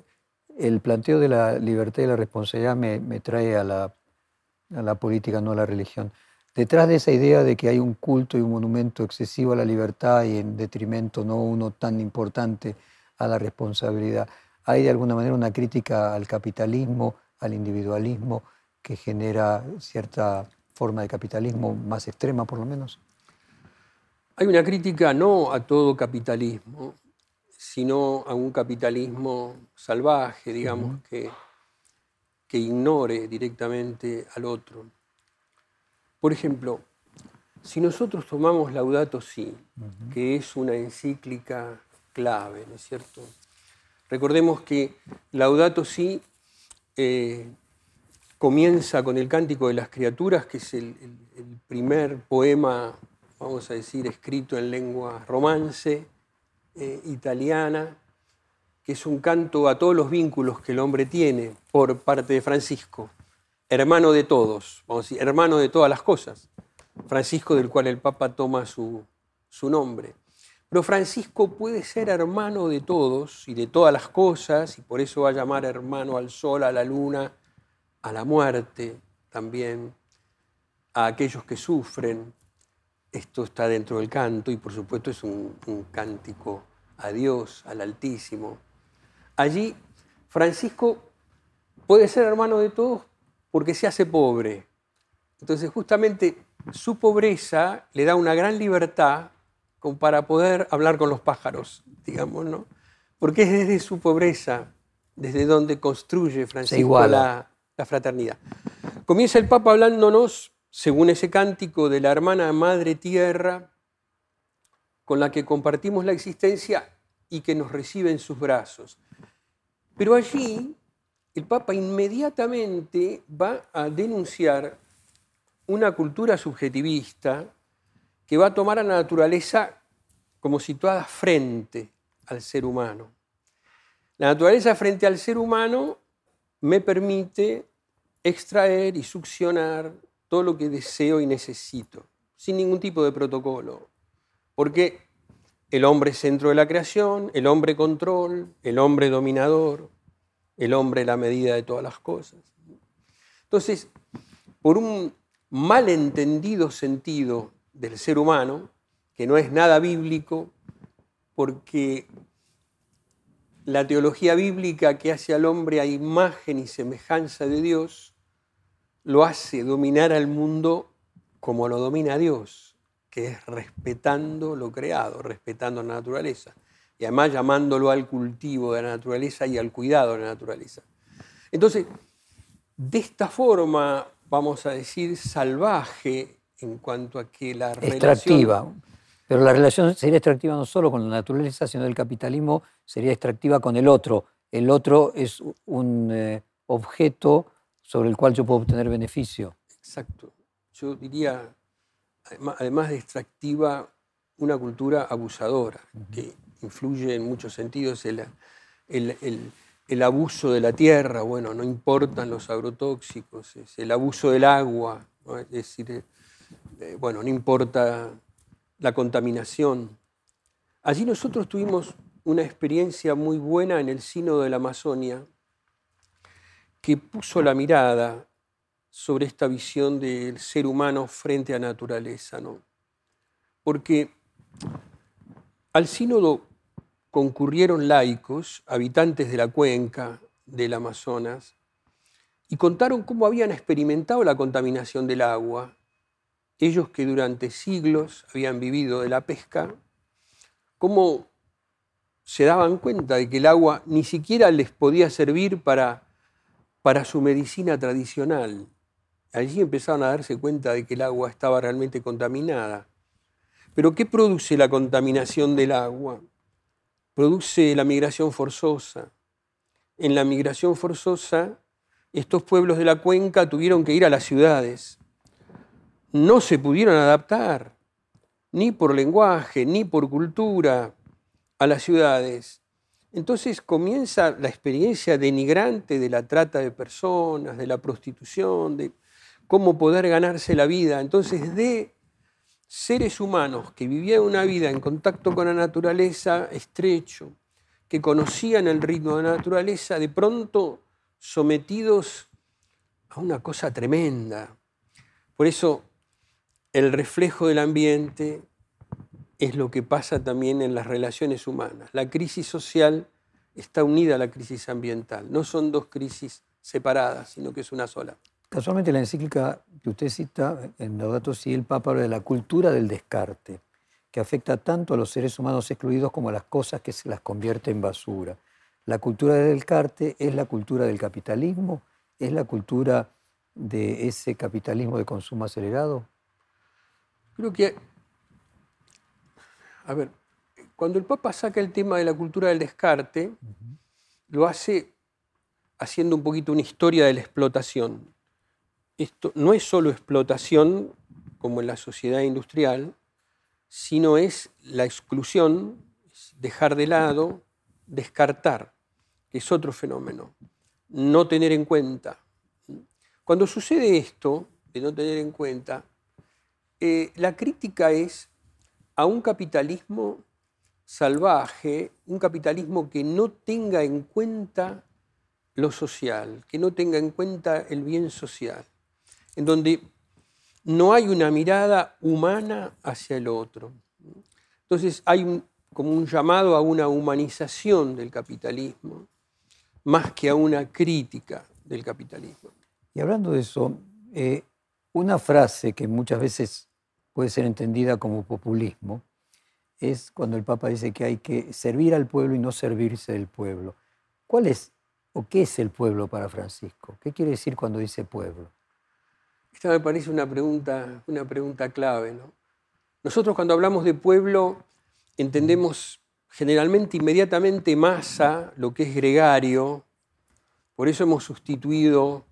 Speaker 2: el planteo de la libertad y la responsabilidad me, me trae a la, a la política, no a la religión. Detrás de esa idea de que hay un culto y un monumento excesivo a la libertad y en detrimento no uno tan importante a la responsabilidad, hay de alguna manera una crítica al capitalismo, al individualismo, que genera cierta forma de capitalismo más extrema por lo menos.
Speaker 3: Hay una crítica no a todo capitalismo, sino a un capitalismo salvaje, digamos, que, que ignore directamente al otro. Por ejemplo, si nosotros tomamos Laudato Si, que es una encíclica clave, ¿no es cierto? Recordemos que Laudato Si eh, comienza con el Cántico de las Criaturas, que es el, primer poema, vamos a decir, escrito en lengua romance eh, italiana, que es un canto a todos los vínculos que el hombre tiene por parte de Francisco hermano de todos, vamos a decir, hermano de todas las cosas. Francisco del cual el Papa toma su, su nombre. Pero Francisco puede ser hermano de todos y de todas las cosas, y por eso va a llamar hermano al sol, a la luna, a la muerte también, a aquellos que sufren. Esto está dentro del canto y por supuesto es un, un cántico a Dios, al Altísimo. Allí Francisco puede ser hermano de todos porque se hace pobre. Entonces justamente su pobreza le da una gran libertad como para poder hablar con los pájaros, digamos, ¿no? Porque es desde su pobreza, desde donde construye Francisco la, la fraternidad. Comienza el Papa hablándonos, según ese cántico, de la hermana Madre Tierra, con la que compartimos la existencia y que nos recibe en sus brazos. Pero allí el Papa inmediatamente va a denunciar una cultura subjetivista que va a tomar a la naturaleza como situada frente al ser humano. La naturaleza frente al ser humano me permite extraer y succionar todo lo que deseo y necesito, sin ningún tipo de protocolo. Porque el hombre es centro de la creación, el hombre control, el hombre dominador, el hombre la medida de todas las cosas. Entonces, por un malentendido sentido del ser humano, que no es nada bíblico, porque la teología bíblica que hace al hombre a imagen y semejanza de Dios, lo hace dominar al mundo como lo domina Dios, que es respetando lo creado, respetando la naturaleza y además llamándolo al cultivo de la naturaleza y al cuidado de la naturaleza. Entonces, de esta forma, vamos a decir, salvaje en cuanto a que la
Speaker 2: extractiva. Pero la relación sería extractiva no solo con la naturaleza, sino el capitalismo sería extractiva con el otro. El otro es un eh, objeto sobre el cual yo puedo obtener beneficio.
Speaker 3: Exacto. Yo diría, además de extractiva, una cultura abusadora, que influye en muchos sentidos el, el, abuso de la tierra, bueno, no importan los agrotóxicos, es el abuso del agua, es decir, eh, bueno, no importa la contaminación. Allí nosotros tuvimos una experiencia muy buena en el Sino de la Amazonia que puso la mirada sobre esta visión del ser humano frente a naturaleza, ¿no? Porque al sínodo concurrieron laicos, habitantes de la cuenca del Amazonas, y contaron cómo habían experimentado la contaminación del agua, ellos que durante siglos habían vivido de la pesca, cómo se daban cuenta de que el agua ni siquiera les podía servir para, para su medicina tradicional. Allí empezaron a darse cuenta de que el agua estaba realmente contaminada. Pero ¿qué produce la contaminación del agua? Produce la migración forzosa. En la migración forzosa, estos pueblos de la cuenca tuvieron que ir a las ciudades. No se pudieron adaptar, ni por lenguaje, ni por cultura, a las ciudades. Entonces comienza la experiencia denigrante de la trata de personas, de la prostitución, de cómo poder ganarse la vida. Entonces, de seres humanos que vivían una vida en contacto con la naturaleza estrecho, que conocían el ritmo de la naturaleza, de pronto sometidos a una cosa tremenda. Por eso el reflejo del ambiente es lo que pasa también en las relaciones humanas. La crisis social está unida a la crisis ambiental. No son dos crisis separadas, sino que es una sola.
Speaker 2: Casualmente la encíclica que usted cita en Laudato Si, el Papa habla de la cultura del descarte, que afecta tanto a los seres humanos excluidos como a las cosas que se las convierte en basura. La cultura del descarte es la cultura del capitalismo, es la cultura de ese capitalismo de consumo acelerado.
Speaker 3: Creo que, a ver, cuando el Papa saca el tema de la cultura del descarte, lo hace haciendo un poquito una historia de la explotación. Esto no es solo explotación, como en la sociedad industrial, sino es la exclusión, dejar de lado, descartar, que es otro fenómeno, no tener en cuenta. Cuando sucede esto, de no tener en cuenta, eh, la crítica es a un capitalismo salvaje, un capitalismo que no tenga en cuenta lo social, que no tenga en cuenta el bien social en donde no hay una mirada humana hacia el otro. Entonces hay como un llamado a una humanización del capitalismo, más que a una crítica del capitalismo.
Speaker 2: Y hablando de eso, eh, una frase que muchas veces puede ser entendida como populismo es cuando el Papa dice que hay que servir al pueblo y no servirse del pueblo. ¿Cuál es o qué es el pueblo para Francisco? ¿Qué quiere decir cuando dice pueblo?
Speaker 3: Esta me parece una pregunta, una pregunta clave. Nosotros cuando hablamos de pueblo entendemos generalmente inmediatamente masa, lo que es gregario. Por eso hemos sustituido,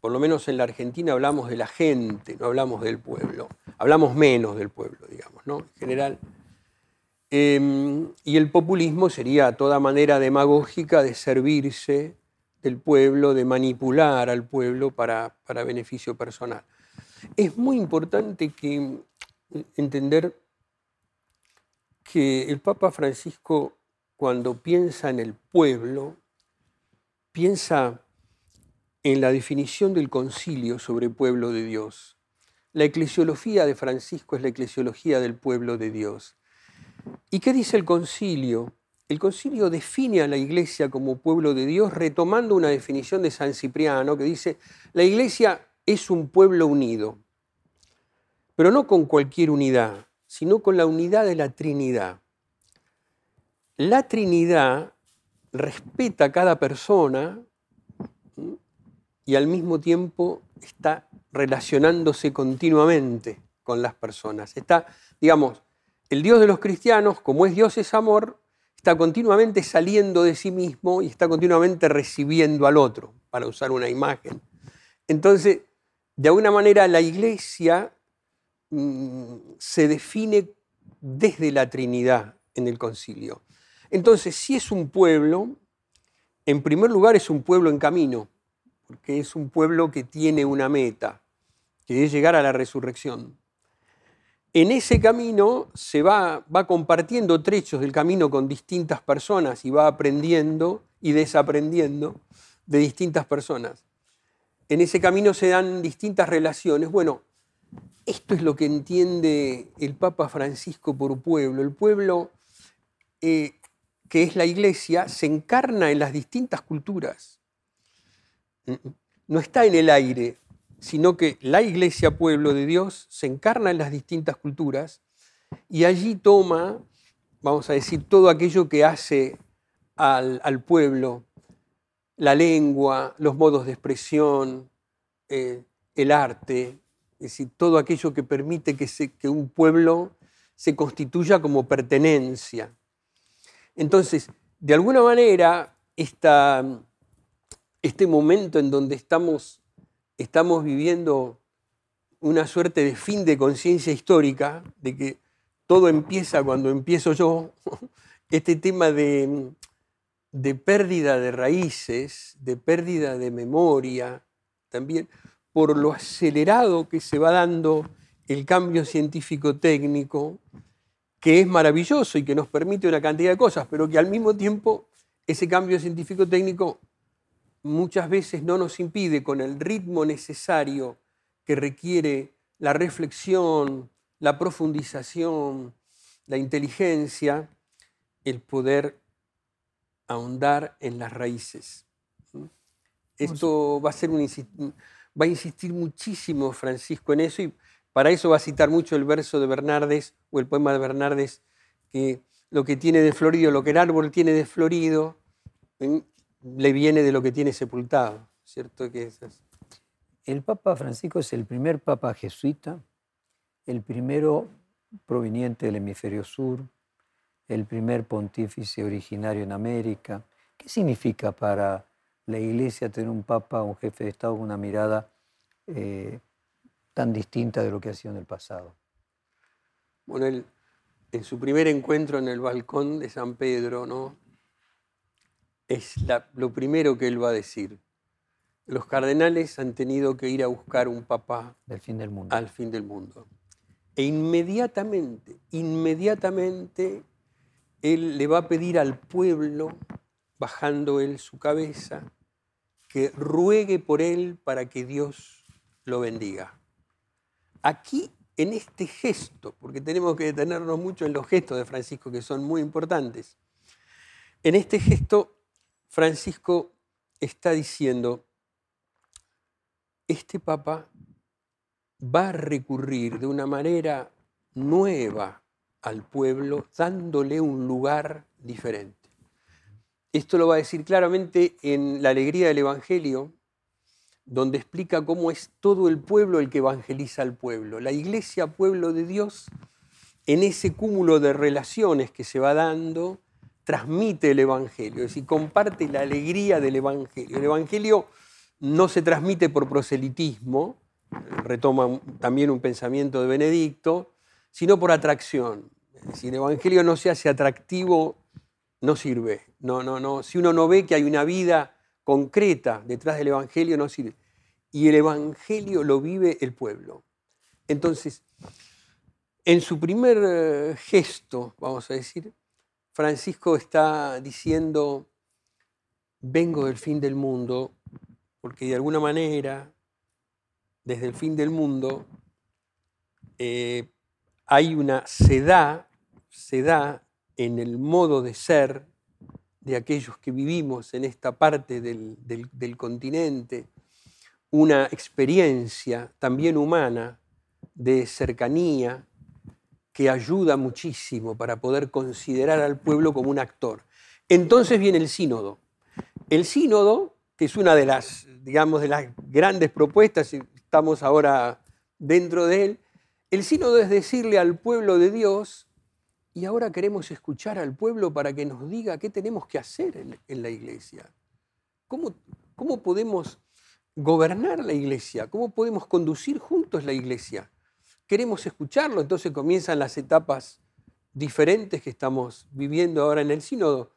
Speaker 3: por lo menos en la Argentina hablamos de la gente, no hablamos del pueblo. Hablamos menos del pueblo, digamos, ¿no? En general. Em, y el populismo sería toda manera demagógica de servirse del pueblo, de manipular al pueblo para, beneficio personal. Es muy importante que, entender que el Papa Francisco, cuando piensa en el pueblo, piensa en la definición del concilio sobre pueblo de Dios. La eclesiología de Francisco es la eclesiología del pueblo de Dios. ¿Y qué dice el concilio? el concilio define a la iglesia como pueblo de Dios retomando una definición de San Cipriano que dice, la iglesia es un pueblo unido, pero no con cualquier unidad, sino con la unidad de la Trinidad. La Trinidad respeta a cada persona y al mismo tiempo está relacionándose continuamente con las personas. Está, digamos, el Dios de los cristianos, como es Dios es amor, está continuamente saliendo de sí mismo y está continuamente recibiendo al otro, para usar una imagen. Entonces, de alguna manera la iglesia mm, se define desde la Trinidad en el concilio. Entonces, si es un pueblo, en primer lugar es un pueblo en camino, porque es un pueblo que tiene una meta, que es llegar a la resurrección en ese camino se va, va compartiendo trechos del camino con distintas personas y va aprendiendo y desaprendiendo de distintas personas. En ese camino se dan distintas relaciones. Bueno, esto es lo que entiende el Papa Francisco por pueblo. El pueblo eh, que es la iglesia, se encarna en las distintas culturas. No está en el aire, sino que la iglesia, pueblo de Dios, se encarna en las distintas culturas y allí toma, vamos a decir, todo aquello que hace al, pueblo, la lengua, los modos de expresión, eh, el arte, es decir, todo aquello que permite que, que un pueblo se constituya como pertenencia. Entonces, de alguna manera, esta, este momento en donde estamos, estamos viviendo una suerte de fin de conciencia histórica, de que todo empieza cuando empiezo yo, este tema de, de pérdida de raíces, de pérdida de memoria, también por lo acelerado que se va dando el cambio científico técnico, que es maravilloso y que nos permite una cantidad de cosas, pero que al mismo tiempo ese cambio científico técnico muchas veces no nos impide con el ritmo necesario que requiere la reflexión, la profundización, la inteligencia, el poder ahondar en las raíces. Esto va a, ser un, va a insistir muchísimo Francisco en eso y para eso va a citar mucho el verso de Bernardes o el poema de Bernardes, que lo que tiene de florido, lo que el árbol tiene de florido, le viene de lo que tiene sepultado, ¿cierto? Que es
Speaker 2: El Papa Francisco es el primer Papa jesuita, el primero proveniente del hemisferio sur, el primer pontífice originario en América. ¿Qué significa para la Iglesia tener un papa, un jefe de Estado con una mirada eh, tan distinta de lo que ha sido en el pasado?
Speaker 3: Bueno, él, en su primer encuentro en el balcón de San Pedro, ¿no? Es lo primero que él va a decir. Los cardenales han tenido que ir a buscar un papa
Speaker 2: del fin del mundo.
Speaker 3: al fin del mundo. E inmediatamente, inmediatamente él le va a pedir al pueblo, bajando él su cabeza, que ruegue por él para que Dios lo bendiga. Aquí, en este gesto, porque tenemos que detenernos mucho en los gestos de Francisco, que son muy importantes, en este gesto Francisco está diciendo, este Papa va a recurrir de una manera nueva al pueblo, dándole un lugar diferente. Esto lo va a decir claramente en la alegría del Evangelio, donde explica cómo es todo el pueblo el que evangeliza al pueblo. La iglesia, pueblo de Dios, en ese cúmulo de relaciones que se va dando, transmite el Evangelio, es decir, comparte la alegría del Evangelio. El Evangelio no se transmite por proselitismo, retoma también un pensamiento de Benedicto, sino por atracción. Si el Evangelio no se hace atractivo, no sirve. No, no, no. Si uno no ve que hay una vida concreta detrás del Evangelio, no sirve. Y el Evangelio lo vive el pueblo. Entonces, en su primer eh, gesto, vamos a decir, Francisco está diciendo, vengo del fin del mundo, porque de alguna manera, desde el fin del mundo, eh, hay una, se da, se da en el modo de ser de aquellos que vivimos en esta parte del, del continente, una experiencia también humana de cercanía que ayuda muchísimo para poder considerar al pueblo como un actor. Entonces viene el sínodo. El sínodo, que es una de las, digamos, de las grandes propuestas, estamos ahora dentro de él, el sínodo es decirle al pueblo de Dios, y ahora queremos escuchar al pueblo para que nos diga qué tenemos que hacer en, la iglesia. ¿Cómo, ¿Cómo podemos gobernar la iglesia? ¿Cómo podemos conducir juntos la iglesia? Queremos escucharlo, entonces comienzan las etapas diferentes que estamos viviendo ahora en el sínodo.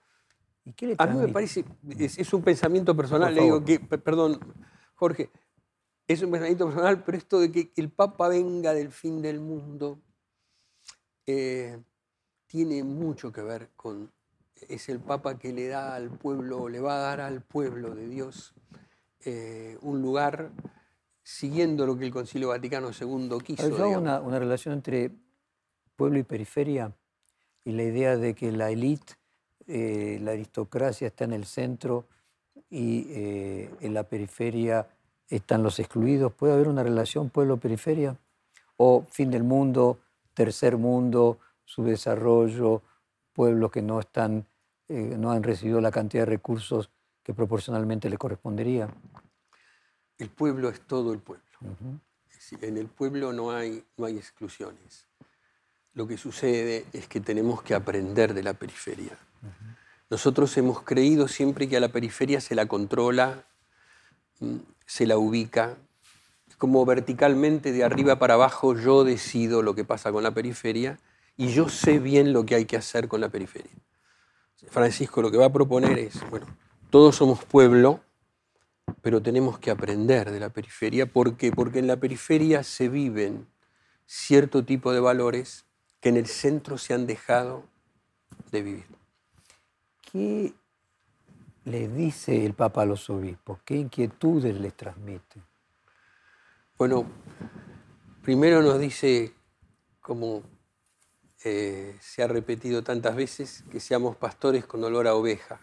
Speaker 3: ¿Y qué le A mí me parece, es, un pensamiento personal, le digo que, perdón, Jorge, es un pensamiento personal, pero esto de que el Papa venga del fin del mundo eh, tiene mucho que ver con, es el Papa que le da al pueblo, le va a dar al pueblo de Dios eh, un lugar siguiendo lo que el Concilio Vaticano II quiso.
Speaker 2: Hay una, una relación entre pueblo y periferia y la idea de que la élite eh, la aristocracia está en el centro y eh, en la periferia están los excluidos? ¿Puede haber una relación pueblo-periferia? ¿O fin del mundo, tercer mundo, subdesarrollo, pueblos que no, están, eh, no han recibido la cantidad de recursos que proporcionalmente le correspondería?
Speaker 3: El pueblo es todo el pueblo. en el pueblo no hay, no hay exclusiones. Lo que sucede es que tenemos que aprender de la periferia. Nosotros hemos creído siempre que a la periferia se la controla, mm, se la ubica, como verticalmente de arriba para abajo yo decido lo que pasa con la periferia y yo sé bien lo que hay que hacer con la periferia. Francisco lo que va a proponer es, bueno, todos somos pueblo, pero tenemos que aprender de la periferia. ¿Por qué? Porque en la periferia se viven cierto tipo de valores que en el centro se han dejado de vivir.
Speaker 2: ¿Qué le dice el Papa a los obispos? ¿Qué inquietudes les transmite?
Speaker 3: Bueno, primero nos dice, como eh, se ha repetido tantas veces, que seamos pastores con olor a oveja,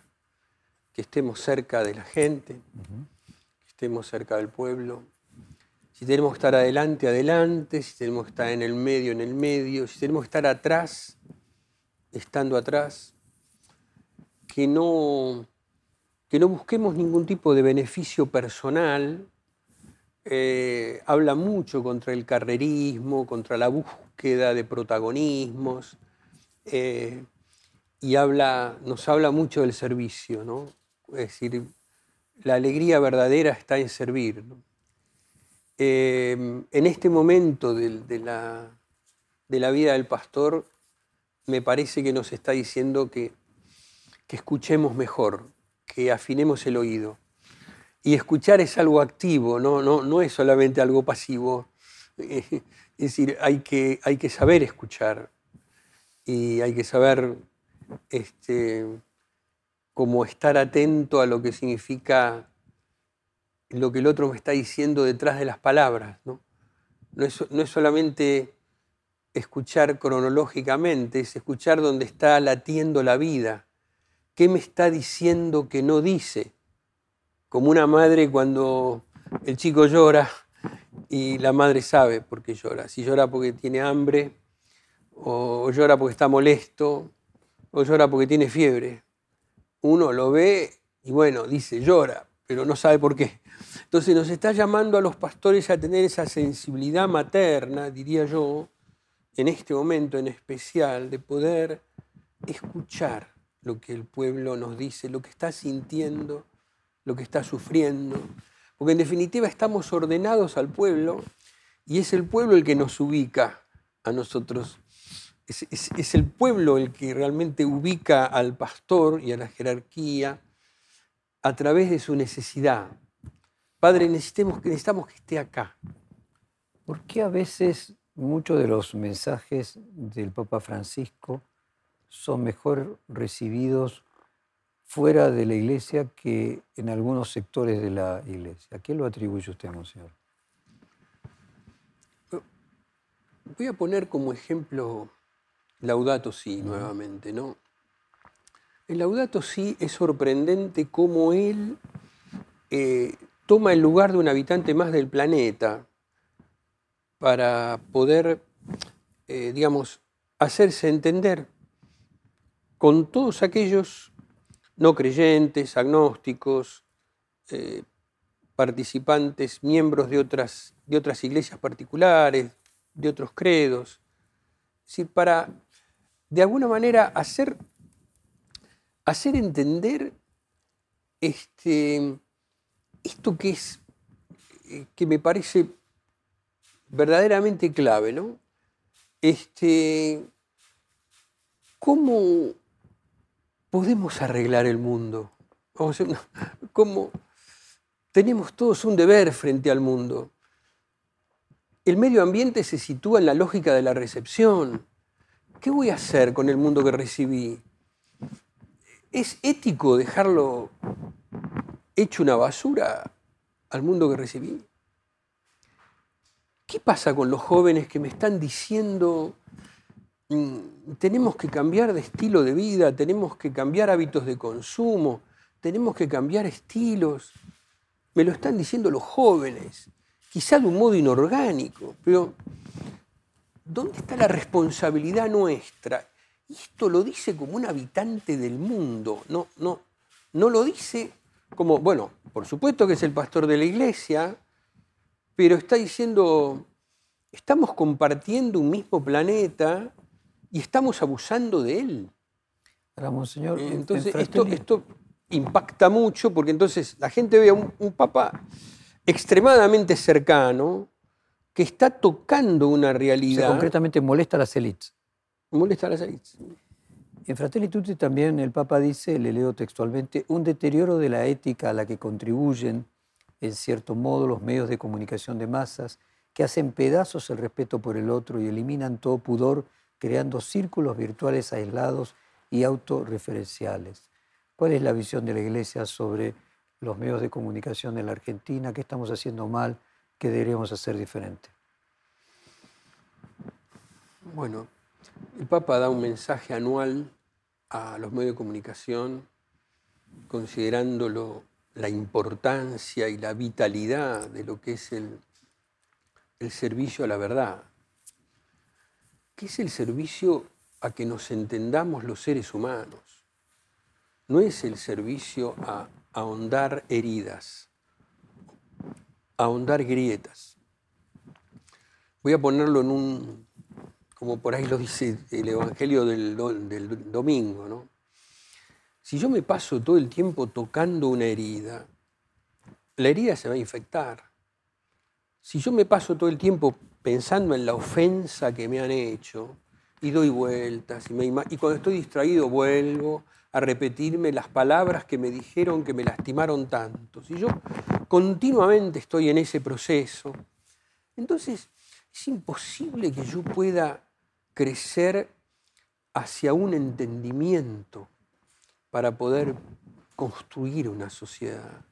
Speaker 3: que estemos cerca de la gente, que estemos cerca del pueblo. Si tenemos que estar adelante, adelante, si tenemos que estar en el medio, en el medio, si tenemos que estar atrás, estando atrás, que no, que no busquemos ningún tipo de beneficio personal, eh, habla mucho contra el carrerismo, contra la búsqueda de protagonismos, eh, y habla, nos habla mucho del servicio, ¿no? Es decir, la alegría verdadera está en servir. Eh, en este momento de, la, de la vida del pastor, me parece que nos está diciendo que que escuchemos mejor, que afinemos el oído. Y escuchar es algo activo, no, no, no es solamente algo pasivo. Es decir, hay que, hay que saber escuchar y hay que saber este, como estar atento a lo que significa lo que el otro me está diciendo detrás de las palabras. No, no, es, es solamente escuchar cronológicamente, es escuchar donde está latiendo la vida ¿Qué me está diciendo que no dice? Como una madre cuando el chico llora y la madre sabe por qué llora. Si llora porque tiene hambre, o llora porque está molesto, o llora porque tiene fiebre. Uno lo ve y bueno, dice llora, pero no sabe por qué. Entonces nos está llamando a los pastores a tener esa sensibilidad materna, diría yo, en este momento en especial, de poder escuchar lo que el pueblo nos dice, lo que está sintiendo, lo que está sufriendo. Porque en definitiva estamos ordenados al pueblo y es el pueblo el que nos ubica a nosotros. Es, el pueblo el que realmente ubica al pastor y a la jerarquía a través de su necesidad. Padre, necesitamos, necesitamos que esté acá.
Speaker 2: ¿Por qué a veces muchos de los mensajes del Papa Francisco son mejor recibidos fuera de la iglesia que en algunos sectores de la iglesia. ¿A qué lo atribuye usted, Monseñor?
Speaker 3: Voy a poner como ejemplo Laudato Si nuevamente, ¿no? El Laudato Si es sorprendente cómo él eh, toma el lugar de un habitante más del planeta para poder, eh, digamos, hacerse entender con todos aquellos no creyentes, agnósticos, eh, participantes, miembros de otras, de otras iglesias particulares, de otros credos. Es para, de alguna manera, hacer, hacer entender este, esto que es, eh, que me parece verdaderamente clave, ¿no? Este, ¿Cómo podemos arreglar el mundo. Como tenemos todos un deber frente al mundo. El medio ambiente se sitúa en la lógica de la recepción. ¿Qué voy a hacer con el mundo que recibí? ¿Es ético dejarlo hecho una basura al mundo que recibí? ¿Qué pasa con los jóvenes que me están diciendo mm, tenemos que cambiar de estilo de vida, tenemos que cambiar hábitos de consumo, tenemos que cambiar estilos. Me lo están diciendo los jóvenes, quizá de un modo inorgánico, pero ¿dónde está la responsabilidad nuestra? Y esto lo dice como un habitante del mundo, no, no, no lo dice como, bueno, por supuesto que es el pastor de la iglesia, pero está diciendo, estamos compartiendo un mismo planeta y estamos abusando de él.
Speaker 2: Monseñor,
Speaker 3: entonces esto, esto, impacta mucho porque entonces la gente ve a un, un papa extremadamente cercano que está tocando una realidad.
Speaker 2: concretamente molesta a las élites.
Speaker 3: Molesta a las élites.
Speaker 2: En Fratelli Tutti también el Papa dice, le leo textualmente, un deterioro de la ética a la que contribuyen, en cierto modo, los medios de comunicación de masas, que hacen pedazos el respeto por el otro y eliminan todo pudor, creando círculos virtuales aislados y autorreferenciales. ¿Cuál es la visión de la Iglesia sobre los medios de comunicación en la Argentina? ¿Qué estamos haciendo mal? ¿Qué deberíamos hacer diferente?
Speaker 3: Bueno, el Papa da un mensaje anual a los medios de comunicación considerándolo la importancia y la vitalidad de lo que es el, el servicio a la verdad. ¿Qué es el servicio a que nos entendamos los seres humanos? no es el servicio a ahondar heridas, ahondar grietas. Voy a ponerlo en un, como por ahí lo dice el Evangelio del, del domingo, ¿no? Si yo me paso todo el tiempo tocando una herida, la herida se va a infectar. Si yo me paso todo el tiempo pensando en la ofensa que me han hecho y doy vueltas y, me y cuando estoy distraído vuelvo a repetirme las palabras que me dijeron que me lastimaron tanto. Si yo continuamente estoy en ese proceso, entonces es imposible que yo pueda crecer hacia un entendimiento para poder construir una sociedad,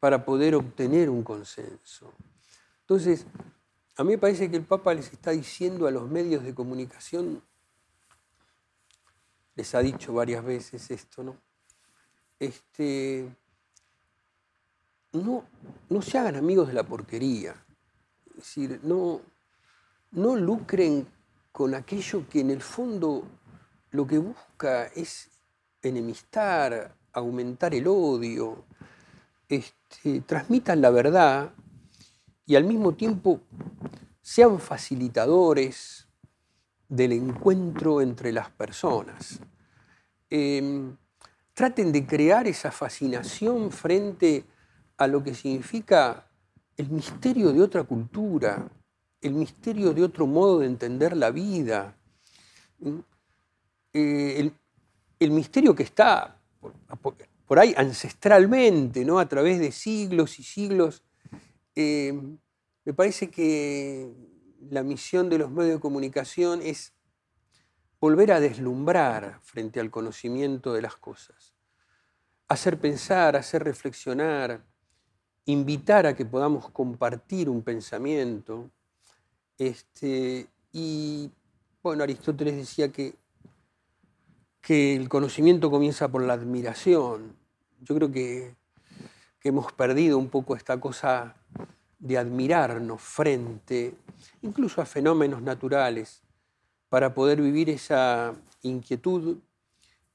Speaker 3: para poder obtener un consenso. Entonces, a mí me parece que el Papa les está diciendo a los medios de comunicación les ha dicho varias veces esto, ¿no? Este, no, no se hagan amigos de la porquería. Es decir, no, no lucren con aquello que en el fondo lo que busca es enemistar, aumentar el odio, este, transmitan la verdad y al mismo tiempo sean facilitadores del encuentro entre las personas. Em, traten de crear esa fascinación frente a lo que significa el misterio de otra cultura, el misterio de otro modo de entender la vida, eh, el, misterio que está por, ahí ancestralmente, ¿no? a través de siglos y siglos. Em, me parece que la misión de los medios de comunicación es volver a deslumbrar frente al conocimiento de las cosas, hacer pensar, hacer reflexionar, invitar a que podamos compartir un pensamiento. Este, y bueno, Aristóteles decía que, que el conocimiento comienza por la admiración. Yo creo que, que hemos perdido un poco esta cosa de admirarnos frente incluso a fenómenos naturales, para poder vivir esa inquietud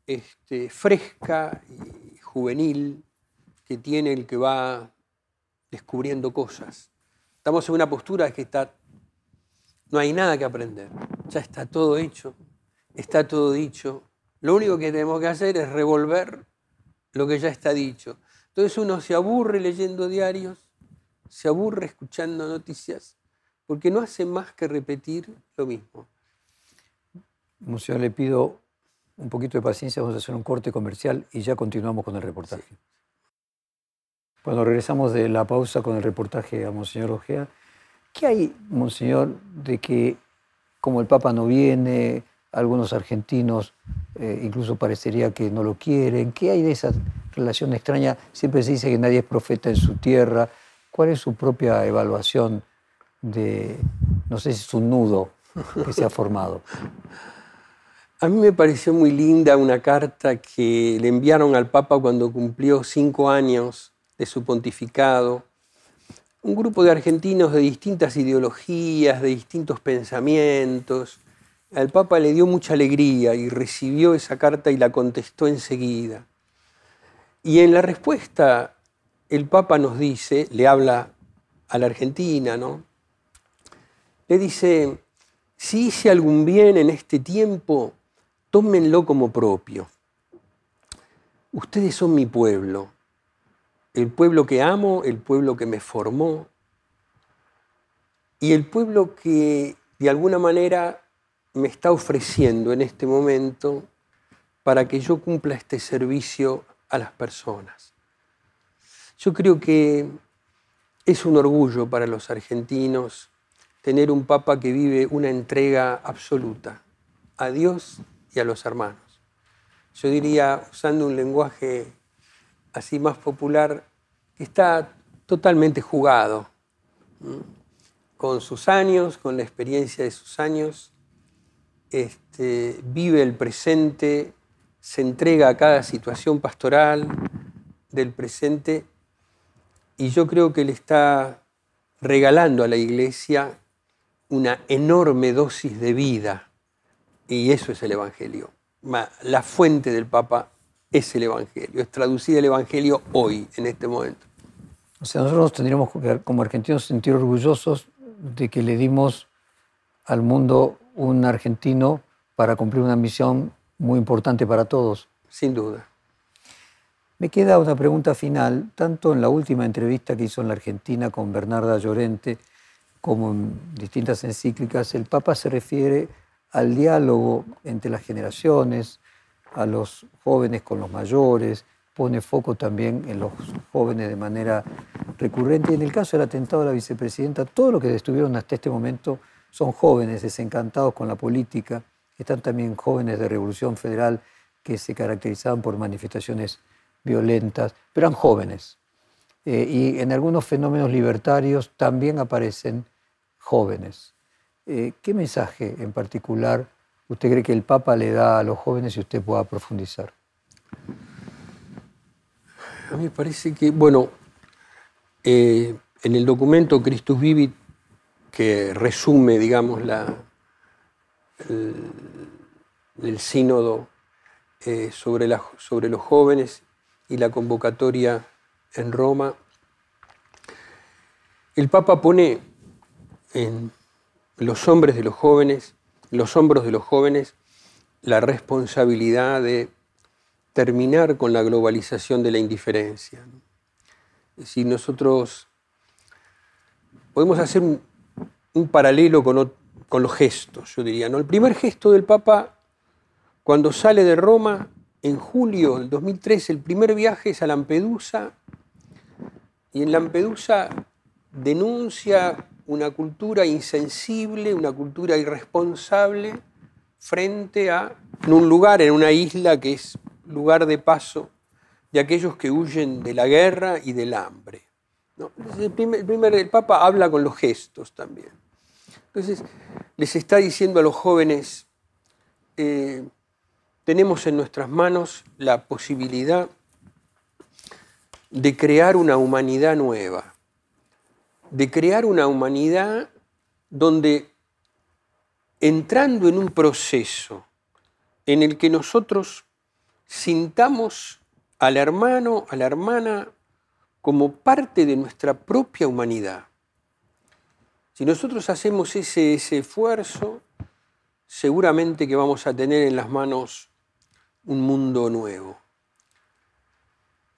Speaker 3: este, fresca y juvenil que tiene el que va descubriendo cosas. Estamos en una postura que está, no hay nada que aprender, ya está todo hecho, está todo dicho. Lo único que tenemos que hacer es revolver lo que ya está dicho. Entonces uno se aburre leyendo diarios, se aburre escuchando noticias, porque no hace más que repetir lo mismo.
Speaker 2: Monseñor, le pido un poquito de paciencia, vamos a hacer un corte comercial y ya continuamos con el reportaje. Cuando regresamos de la pausa con el reportaje a Monseñor Ojea, ¿qué hay, Monseñor, de que como el Papa no viene, algunos argentinos eh, incluso parecería que no lo quieren? ¿Qué hay de esa relación extraña? Siempre se dice que nadie es profeta en su tierra. ¿Cuál es su propia evaluación de, no sé si es un nudo que se ha formado.
Speaker 3: A mí me pareció muy linda una carta que le enviaron al Papa cuando cumplió cinco años de su pontificado. Un grupo de argentinos de distintas ideologías, de distintos pensamientos. Al Papa le dio mucha alegría y recibió esa carta y la contestó enseguida. Y en la respuesta el Papa nos dice, le habla a la Argentina, ¿no? Le dice, si hice algún bien en este tiempo, tómenlo como propio. Ustedes son mi pueblo, el pueblo que amo, el pueblo que me formó y el pueblo que de alguna manera me está ofreciendo en este momento para que yo cumpla este servicio a las personas. Yo creo que es un orgullo para los argentinos tener un papa que vive una entrega absoluta a Dios y a los hermanos. Yo diría, usando un lenguaje así más popular, que está totalmente jugado con sus años, con la experiencia de sus años, este, vive el presente, se entrega a cada situación pastoral del presente y yo creo que le está regalando a la iglesia una enorme dosis de vida y eso es el Evangelio. La fuente del Papa es el Evangelio, es traducir el Evangelio hoy, en este momento.
Speaker 2: O sea, nosotros tendríamos que, como argentinos, sentir orgullosos de que le dimos al mundo un argentino para cumplir una misión muy importante para todos.
Speaker 3: Sin duda.
Speaker 2: Me queda una pregunta final, tanto en la última entrevista que hizo en la Argentina con Bernarda Llorente, como en distintas encíclicas, el Papa se refiere al diálogo entre las generaciones, a los jóvenes con los mayores, pone foco también en los jóvenes de manera recurrente. En el caso del atentado a la vicepresidenta, todo lo que estuvieron hasta este momento son jóvenes desencantados con la política, están también jóvenes de Revolución Federal que se caracterizaban por manifestaciones violentas, pero eran jóvenes. Eh, y en algunos fenómenos libertarios también aparecen jóvenes. Eh, ¿Qué mensaje en particular usted cree que el Papa le da a los jóvenes y usted pueda profundizar?
Speaker 3: A mí me parece que, bueno, eh, en el documento Christus Vivit, que resume, digamos, la, el, sínodo eh, sobre, la, sobre los jóvenes y la convocatoria en Roma, el Papa pone en los hombres de los jóvenes, los hombros de los jóvenes, la responsabilidad de terminar con la globalización de la indiferencia. Decir, nosotros podemos hacer un, paralelo con, con, los gestos, yo diría. ¿no? El primer gesto del Papa, cuando sale de Roma en julio del 2003, el primer viaje es a Lampedusa, y en Lampedusa denuncia una cultura insensible, una cultura irresponsable frente a un lugar, en una isla que es lugar de paso de aquellos que huyen de la guerra y del hambre. el, primer, el, Papa habla con los gestos también. Entonces, les está diciendo a los jóvenes, eh, tenemos en nuestras manos la posibilidad de crear una humanidad nueva, de crear una humanidad donde entrando en un proceso en el que nosotros sintamos al hermano, a la hermana, como parte de nuestra propia humanidad. Si nosotros hacemos ese, ese esfuerzo, seguramente que vamos a tener en las manos un mundo nuevo.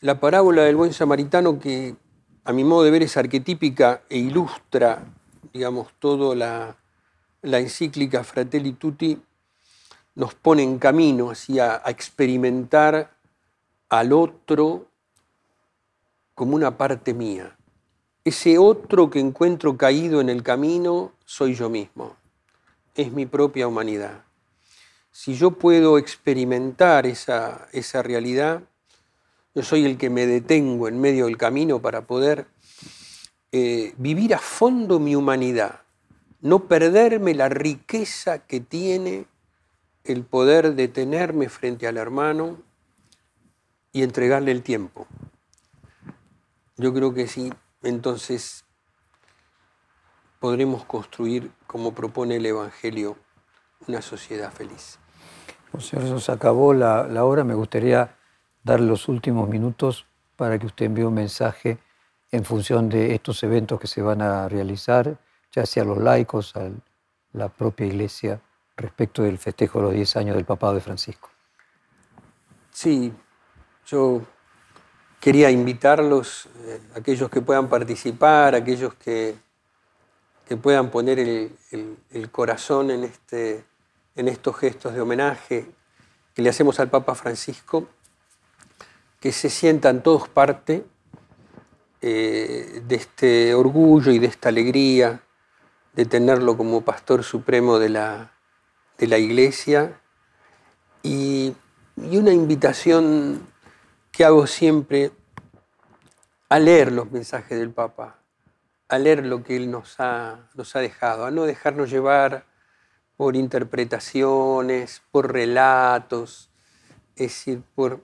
Speaker 3: La parábola del buen samaritano que a mi modo de ver, es arquetípica e ilustra, digamos, toda la, encíclica Fratelli Tutti, nos pone en camino hacia a experimentar al otro como una parte mía. Ese otro que encuentro caído en el camino soy yo mismo, es mi propia humanidad. Si yo puedo experimentar esa, esa realidad, yo soy el que me detengo en medio del camino para poder eh, vivir a fondo mi humanidad, no perderme la riqueza que tiene el poder detenerme frente al hermano y entregarle el tiempo. Yo creo que sí, entonces podremos construir, como propone el Evangelio, una sociedad feliz.
Speaker 2: Señor, eso se acabó la, hora. Me gustaría dar los últimos minutos para que usted envíe un mensaje en función de estos eventos que se van a realizar, ya sea a los laicos, a la propia iglesia, respecto del festejo de los 10 años del papado de Francisco.
Speaker 3: Sí, yo quería invitarlos, eh, aquellos que puedan participar, aquellos que, que puedan poner el corazón en este en estos gestos de homenaje que le hacemos al Papa Francisco, que se sientan todos parte eh, de este orgullo y de esta alegría de tenerlo como pastor supremo de la, de la Iglesia. Y, una invitación que hago siempre a leer los mensajes del Papa, a leer lo que Él nos ha, nos ha dejado, a no dejarnos llevar por interpretaciones, por relatos, es decir, por,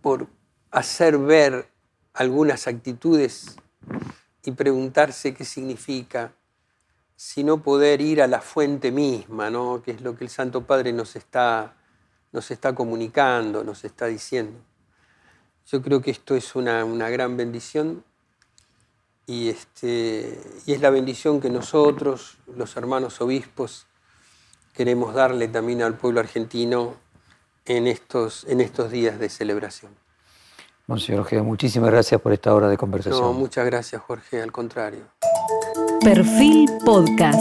Speaker 3: por hacer ver algunas actitudes y preguntarse qué significa, sino poder ir a la fuente misma, ¿no? que es lo que el Santo Padre nos está, nos está comunicando, nos está diciendo. Yo creo que esto es una, una gran bendición y, este, y es la bendición que nosotros, los hermanos obispos, queremos darle también al pueblo argentino en estos, en estos días de celebración.
Speaker 2: Monseñor Ojeda, muchísimas gracias por esta hora de conversación.
Speaker 3: No, muchas gracias, Jorge, al contrario.
Speaker 4: Perfil Podcast.